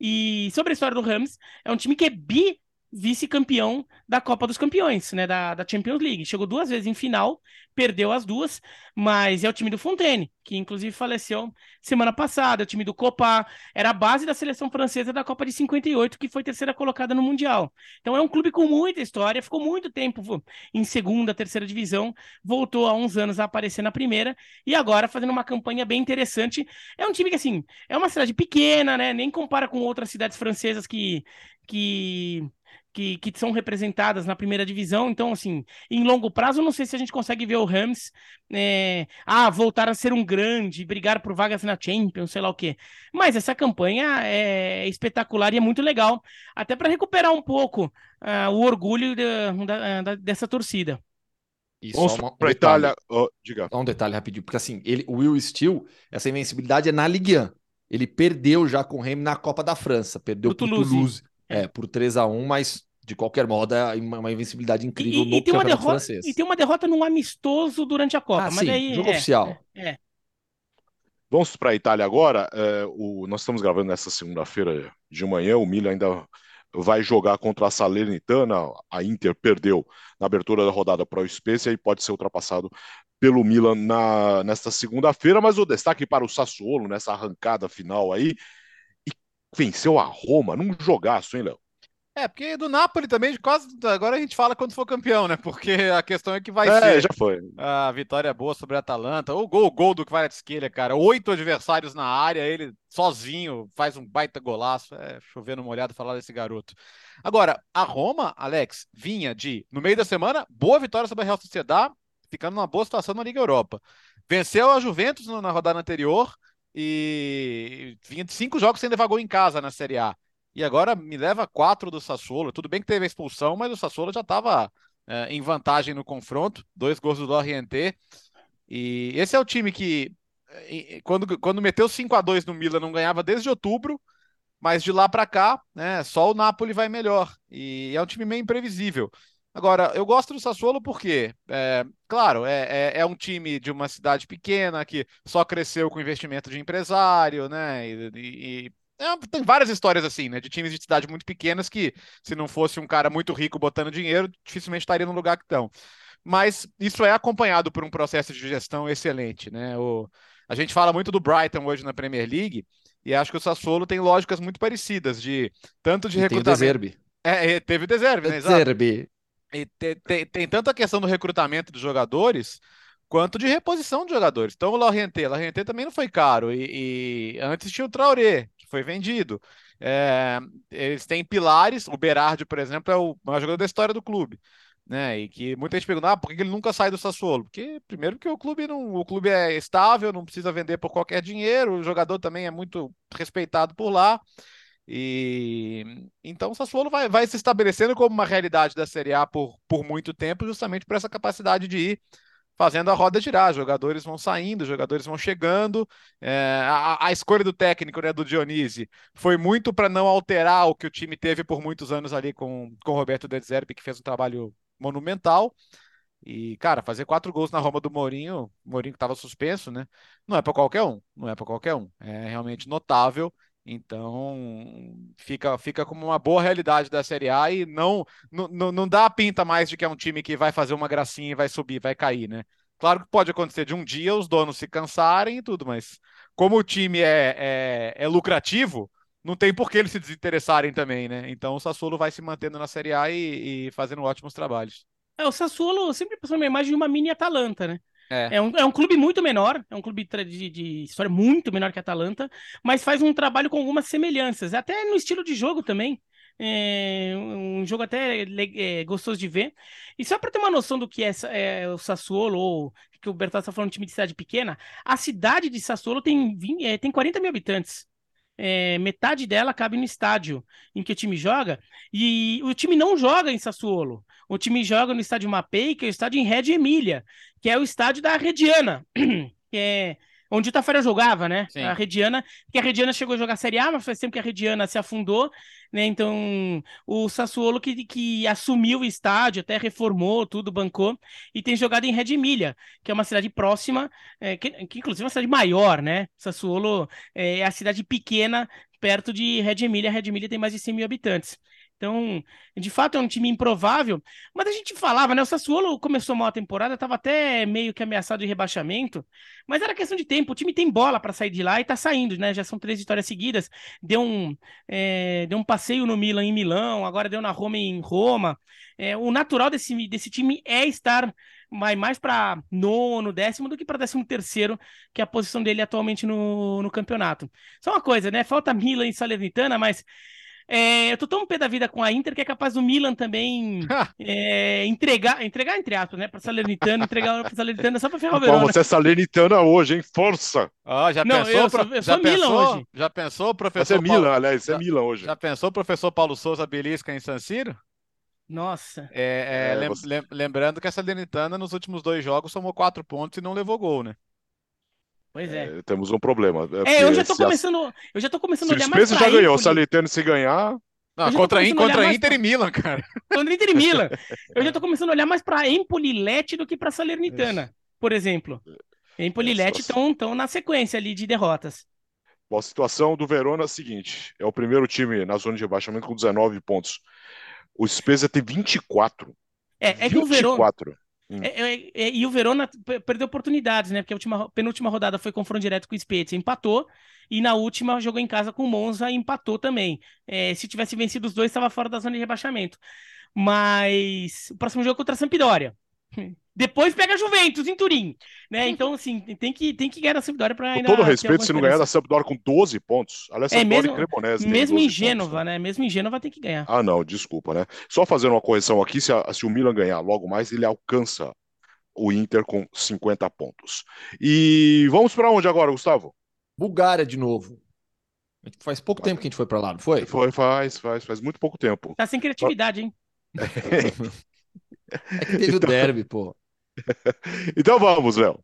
E sobre a história do Rams, é um time que é bi vice-campeão da Copa dos Campeões, né, da, da Champions League. Chegou duas vezes em final, perdeu as duas, mas é o time do Fontaine, que inclusive faleceu semana passada, é o time do Copa, era a base da seleção francesa da Copa de 58, que foi terceira colocada no Mundial. Então é um clube com muita história, ficou muito tempo em segunda, terceira divisão, voltou há uns anos a aparecer na primeira, e agora fazendo uma campanha bem interessante. É um time que, assim, é uma cidade pequena, né, nem compara com outras cidades francesas que que que, que são representadas na primeira divisão. Então, assim, em longo prazo, não sei se a gente consegue ver o Rams é, ah, voltar a ser um grande, brigar por vagas na Champions, sei lá o quê. Mas essa campanha é espetacular e é muito legal, até para recuperar um pouco uh, o orgulho de, da, da, dessa torcida. E Vamos só para a Itália. Oh, diga. Só um detalhe rapidinho, porque assim, ele, o Will Steele, essa invencibilidade é na Ligue 1. Ele perdeu já com o Remy na Copa da França, perdeu para Toulouse. Toulouse. É, por 3 a 1 mas de qualquer modo, é uma invencibilidade incrível e, no e tem campeonato derrota, francês. E tem uma derrota num amistoso durante a Copa. Ah, mas sim, aí, jogo é, oficial. É, é. Vamos para a Itália agora. É, o, nós estamos gravando nessa segunda-feira de manhã. O Milan ainda vai jogar contra a Salernitana. A Inter perdeu na abertura da rodada para o Spezia e pode ser ultrapassado pelo Milan na, nesta segunda-feira. Mas o destaque para o Sassuolo nessa arrancada final aí. E venceu a Roma num jogaço, hein, Léo? É, porque do Napoli também, quase agora a gente fala quando for campeão, né? Porque a questão é que vai é, ser. já foi. A vitória boa sobre a Atalanta. O gol, o gol do Kvaratskhelia, cara. Oito adversários na área, ele sozinho faz um baita golaço. É chovendo molhado falar desse garoto. Agora, a Roma, Alex, vinha de, no meio da semana, boa vitória sobre a Real Sociedad, ficando numa boa situação na Liga Europa. Venceu a Juventus na rodada anterior e vinha de cinco jogos sem levar gol em casa na Série A e agora me leva quatro do Sassuolo. Tudo bem que teve a expulsão, mas o Sassuolo já estava é, em vantagem no confronto. Dois gols do Lorienté. E esse é o time que, quando, quando meteu 5 a 2 no Milan, não ganhava desde outubro. Mas de lá para cá, né, só o Napoli vai melhor. E é um time meio imprevisível. Agora, eu gosto do Sassuolo porque, é, claro, é, é, é, um time de uma cidade pequena que só cresceu com investimento de empresário, né? E, e, é, tem várias histórias assim, né? De times de cidade muito pequenas que, se não fosse um cara muito rico botando dinheiro, dificilmente estaria no lugar que estão. Mas isso é acompanhado por um processo de gestão excelente, né? O, a gente fala muito do Brighton hoje na Premier League, e acho que o Sassuolo tem lógicas muito parecidas, de tanto de e recrutamento. Tem o Deserbe. É, teve o Deserbe, né? Deserbe. E tem, tem, tem tanto a questão do recrutamento dos jogadores, quanto de reposição de jogadores. Então o Lorienté também não foi caro e, e antes tinha o Traoré, que foi vendido. É, eles têm pilares, o Berardi, por exemplo, é o maior jogador da história do clube. Né, e que muita gente pergunta, ah, por que ele nunca sai do Sassuolo? Porque, primeiro, que o clube não, o clube é estável, não precisa vender por qualquer dinheiro, o jogador também é muito respeitado por lá. E então o Sassuolo vai, vai se estabelecendo como uma realidade da Série A por, por muito tempo, justamente por essa capacidade de ir fazendo a roda girar. Jogadores vão saindo, jogadores vão chegando. É, a, a, escolha do técnico, né, do Dionise, foi muito para não alterar o que o time teve por muitos anos ali com, com o Roberto De Zerbi, que fez um trabalho monumental. E, cara, fazer quatro gols na Roma do Mourinho, Mourinho que estava suspenso, né? Não é para qualquer um, não é para qualquer um. É realmente notável. Então, fica, fica como uma boa realidade da Série A e não, não, não dá a pinta mais de que é um time que vai fazer uma gracinha e vai subir, vai cair, né? Claro que pode acontecer de um dia os donos se cansarem e tudo, mas como o time é, é, é lucrativo, não tem por que eles se desinteressarem também, né? Então o Sassuolo vai se mantendo na Série A e, e fazendo ótimos trabalhos. É, o Sassuolo sempre passou uma imagem de uma mini Atalanta, né? É. É, um, é um clube muito menor, é um clube de, de história muito menor que a Atalanta, mas faz um trabalho com algumas semelhanças, até no estilo de jogo também. É um jogo até é, gostoso de ver. E só para ter uma noção do que é, é o Sassuolo, ou que o Bertazzo está falando time de cidade pequena, a cidade de Sassuolo tem, 20, é, tem 40 mil habitantes. É, metade dela cabe no estádio em que o time joga, e o time não joga em Sassuolo. O time joga no estádio Mapei, que é o estádio em Reggio Emília, que é o estádio da Rediana, [clears throat] que é onde o Tafarel jogava, né? Sim. A Rediana, que a Rediana chegou a jogar Série A, mas faz tempo que a Rediana se afundou, né? Então, o Sassuolo que, que assumiu o estádio, até reformou tudo, bancou, e tem jogado em Red Emília, que é uma cidade próxima, é, que, que, inclusive é uma cidade maior, né? Sassuolo é a cidade pequena perto de Red Emília. Red Emília tem mais de 100 mil habitantes. Então, de fato, é um time improvável. Mas a gente falava, né? O Sassuolo começou mal a temporada, estava até meio que ameaçado de rebaixamento, mas era questão de tempo. O time tem bola para sair de lá e está saindo, né? Já são três vitórias seguidas. Deu um, é, deu um passeio no Milan em Milão, agora deu na Roma em Roma. É, o natural desse, desse time é estar mais, mais para nono, décimo do que para décimo terceiro, que é a posição dele atualmente no, no campeonato. Só uma coisa, né? Falta Milan e Salernitana, mas é, eu tô tão pé da vida com a Inter que é capaz do Milan também [laughs] é, entregar, entregar entre aspas, né? Pra Salernitana, entregar pra Salernitana só pra ferrar o [laughs] Verona. Você é Salernitana hoje, hein? Força! Ah, já Não, pensou? Eu sou, eu já pensou, Milan hoje. Já pensou, professor? Você é Milan, Paulo... aliás, você é Milan hoje. Já pensou, professor Paulo Souza Belisca em San Siro? Nossa. É, é, é lem você... lembrando que a Salernitana nos últimos dois jogos somou quatro pontos e não levou gol, né? Pois é. é. Temos um problema. É, é eu já tô começando, eu já tô começando a olhar mais pra já ganhou, o Salernitano se ganhar... Não, contra, in, contra Inter pra... e Milan, cara. Contra Inter e Milan. [laughs] Eu já tô começando a olhar mais pra Empoli Lete do que pra Salernitana, por exemplo. Empoli e Lete estão na sequência ali de derrotas. Bom, a situação do Verona é a seguinte: é o primeiro time na zona de rebaixamento com 19 pontos. O Spezia tem 24. É, é 24. que o Verona. Hum. É, é, é, e o Verona perdeu oportunidades, né? Porque a última, penúltima rodada foi confronto direto com o Spezia, empatou. E na última jogou em casa com o Monza e empatou também. É, se tivesse vencido os dois, estava fora da zona de rebaixamento. Mas o próximo jogo é contra a Sampdoria. Depois pega a Juventus em Turim, né? Então, assim, tem que, tem que ganhar a Sampdoria para ainda. Com todo respeito, se não ganhar da Sampdoria com 12 pontos, aliás, é, mesmo, Cremonese mesmo em Gênova, pontos, né? né? Mesmo em Gênova tem que ganhar. Ah, não, desculpa, né? Só fazendo uma correção aqui, se, a, se o Milan ganhar logo mais, ele alcança o Inter com 50 pontos. E vamos para onde agora, Gustavo? Bulgária de novo. Faz pouco tempo que a gente foi para lá, não foi? Foi, faz, faz, faz muito pouco tempo. Tá sem criatividade, hein? [laughs] é que teve então... o derby, pô. [laughs] então vamos, Léo.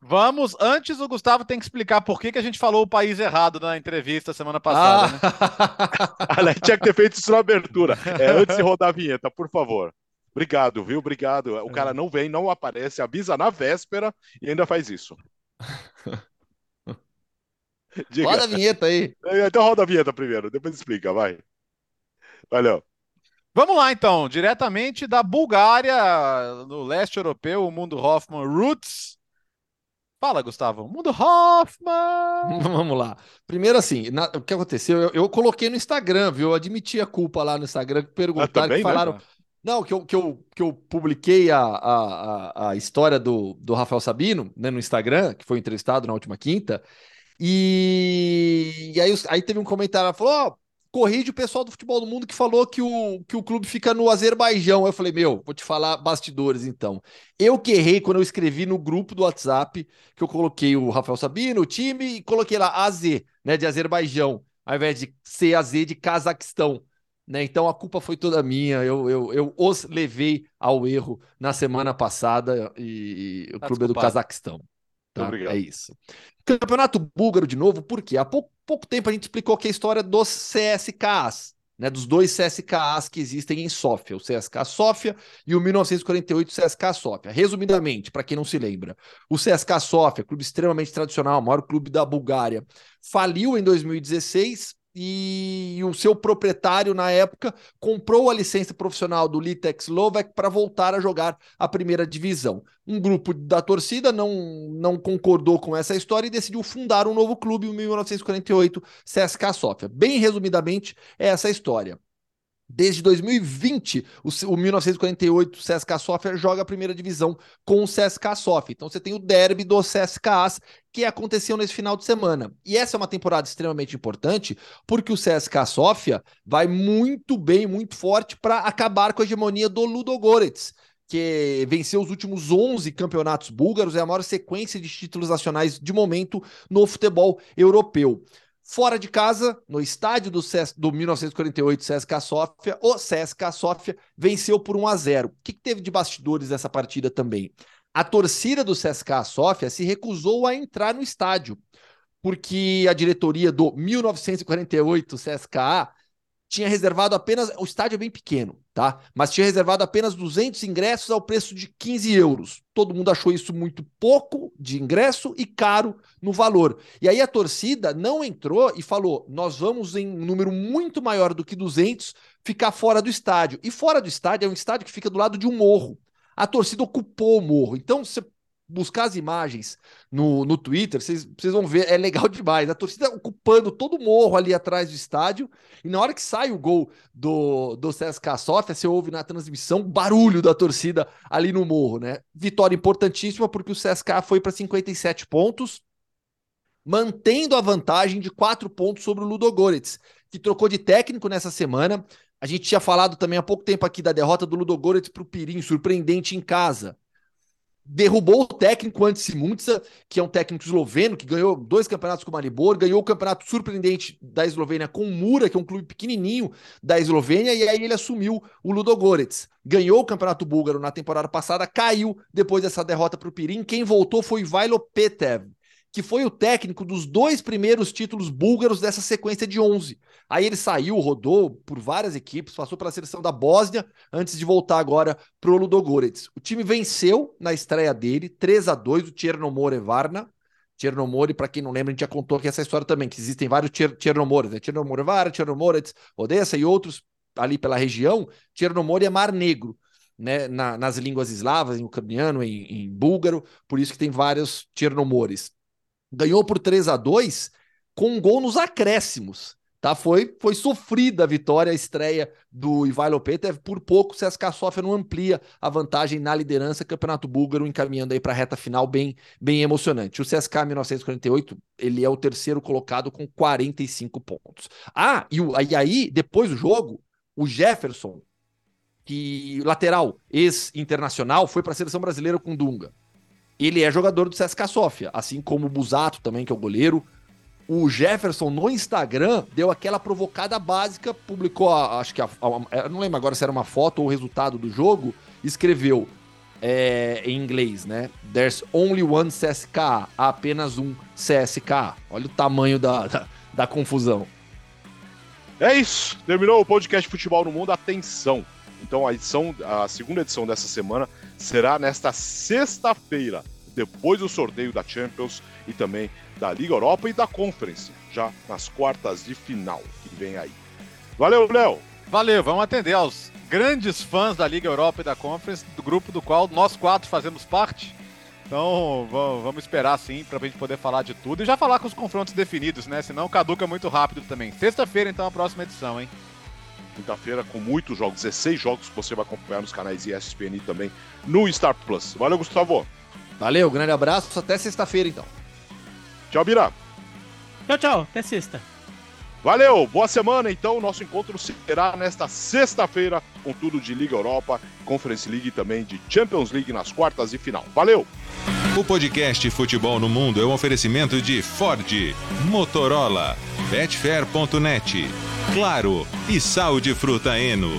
Vamos. Antes, o Gustavo tem que explicar por que, que a gente falou o país errado na entrevista semana passada. Ah. Né? [laughs] tinha que ter feito isso na abertura. [laughs] É, antes de rodar a vinheta, por favor. Obrigado, viu? Obrigado. O cara não vem, não aparece, avisa na véspera e ainda faz isso. Diga. Roda a vinheta aí. É, então roda a vinheta primeiro, depois explica, vai. Valeu. Vamos lá então, diretamente da Bulgária, no leste europeu, o Mundo Hoffman Roots. Fala, Gustavo. Mundo Hoffman! [laughs] Vamos lá. Primeiro, assim, na, o que aconteceu? Eu, eu, coloquei no Instagram, viu? Eu admiti a culpa lá no Instagram, que perguntaram, ah, também, que né, falaram. Né, não, que eu, que eu, que eu publiquei a, a, a história do, do Rafael Sabino né, no Instagram, que foi entrevistado na última quinta. E, e aí, aí teve um comentário, falou: oh, corrige o pessoal do futebol do mundo que falou que o, que o clube fica no Azerbaijão. Eu falei, meu, vou te falar bastidores então. Eu que errei quando eu escrevi no grupo do WhatsApp, que eu coloquei o Rafael Sabino, o time, e coloquei lá AZ, né, de Azerbaijão, ao invés de CAZ de Cazaquistão. Né? Então a culpa foi toda minha. Eu, eu, eu os levei ao erro na semana passada e, e o tá clube é do Cazaquistão. Tá? É isso. Campeonato búlgaro de novo, porque há pouco, pouco tempo a gente explicou que a história dos CSKAs, né, dos dois CSKAs que existem em Sófia, o CSK Sófia e o 1948 CSK Sófia. Resumidamente, para quem não se lembra, o CSK Sófia, clube extremamente tradicional, maior clube da Bulgária, faliu em 2016 e o seu proprietário, na época, comprou a licença profissional do Litex Lovek para voltar a jogar a primeira divisão. Um grupo da torcida não, não concordou com essa história e decidiu fundar um novo clube em 1948, CSKA Sofia. Bem resumidamente, é essa história. Desde 2020, o, o 1948 CSKA Sofia joga a primeira divisão com o CSKA Sofia. Então você tem o derby do CSKAs que aconteceu nesse final de semana. E essa é uma temporada extremamente importante porque o CSKA Sofia vai muito bem, muito forte para acabar com a hegemonia do Ludogorets que venceu os últimos 11 campeonatos búlgaros, é a maior sequência de títulos nacionais de momento no futebol europeu. Fora de casa, no estádio do, CS, do 1948 CSKA Sofia, o CSKA Sofia venceu por 1 a 0. O que, que teve de bastidores dessa partida também? A torcida do CSKA Sofia se recusou a entrar no estádio, porque a diretoria do 1948 CSKA tinha reservado apenas. O estádio é bem pequeno, tá? Mas tinha reservado apenas 200 ingressos ao preço de 15 euros. Todo mundo achou isso muito pouco de ingresso e caro no valor. E aí a torcida não entrou e falou: nós vamos em um número muito maior do que 200 ficar fora do estádio. E fora do estádio é um estádio que fica do lado de um morro. A torcida ocupou o morro. Então você buscar as imagens no, no Twitter, vocês vão ver, é legal [laughs] demais. A torcida ocupando todo o morro ali atrás do estádio, e na hora que sai o gol do, do CSKA Sofia, você ouve na transmissão barulho da torcida ali no morro, né? Vitória importantíssima porque o CSKA foi para 57 pontos, mantendo a vantagem de 4 pontos sobre o Ludogorets, que trocou de técnico nessa semana. A gente tinha falado também há pouco tempo aqui da derrota do Ludogorets para o Pirim, surpreendente em casa derrubou o técnico Ante Muntza, que é um técnico esloveno, que ganhou dois campeonatos com o Maribor, ganhou o campeonato surpreendente da Eslovênia com o Mura, que é um clube pequenininho da Eslovênia, e aí ele assumiu o Ludogorets. Ganhou o campeonato búlgaro na temporada passada, caiu depois dessa derrota para o Pirim. Quem voltou foi Vailo Petev, que foi o técnico dos dois primeiros títulos búlgaros dessa sequência de 11. Aí ele saiu, rodou por várias equipes, passou pela seleção da Bósnia, antes de voltar agora para o Ludogorets. O time venceu na estreia dele, 3 a 2 o Chernomore Varna. Chernomore, para quem não lembra, a gente já contou aqui essa história também, que existem vários Chernomores, né? Chernomore Varna, Chernomorets, Odessa e outros ali pela região. Chernomore é Mar Negro. Né, na, nas línguas eslavas, em ucraniano, em, em, búlgaro, por isso que tem vários Chernomores ganhou por 3 a 2 com um gol nos acréscimos. Tá? Foi, foi sofrida a vitória, a estreia do Ivailo Petev. Por pouco, o CSKA Sofia não amplia a vantagem na liderança. Campeonato búlgaro encaminhando aí para a reta final bem, bem emocionante. O CSKA 1948, ele é o terceiro colocado com 45 pontos. Ah, e, o, e aí, depois do jogo, o Jefferson, que lateral ex-internacional, foi para a seleção brasileira com Dunga ele é jogador do CSKA Sofia, assim como o Busato também, que é o goleiro. O Jefferson no Instagram deu aquela provocada básica, publicou, a, acho que a, a, não lembro agora se era uma foto ou o resultado do jogo, escreveu é, em inglês, né? There's only one CSKA, apenas um CSKA. Olha o tamanho da, da, da confusão. É isso, terminou o podcast Futebol no Mundo. Atenção! Então a edição, a segunda edição dessa semana será nesta sexta-feira, depois do sorteio da Champions e também da Liga Europa e da Conference, já nas quartas de final que vem aí. Valeu, Léo! Valeu, vamos atender aos grandes fãs da Liga Europa e da Conference, do grupo do qual nós quatro fazemos parte. Então vamos esperar sim para a gente poder falar de tudo e já falar com os confrontos definidos, né? Senão caduca muito rápido também. Sexta-feira, então, a próxima edição, hein? Quinta-feira com muitos jogos, 16 jogos que você vai acompanhar nos canais ESPN e também no Star Plus. Valeu, Gustavo. Valeu, grande abraço, até sexta-feira então. Tchau, Bira. Tchau, tchau, até sexta. Valeu, boa semana então. Nosso encontro será nesta sexta-feira com tudo de Liga Europa, Conference League e também de Champions League nas quartas e final. Valeu! O podcast Futebol no Mundo é um oferecimento de Ford, Motorola, Betfair.net, Claro e Sal de Fruta Eno.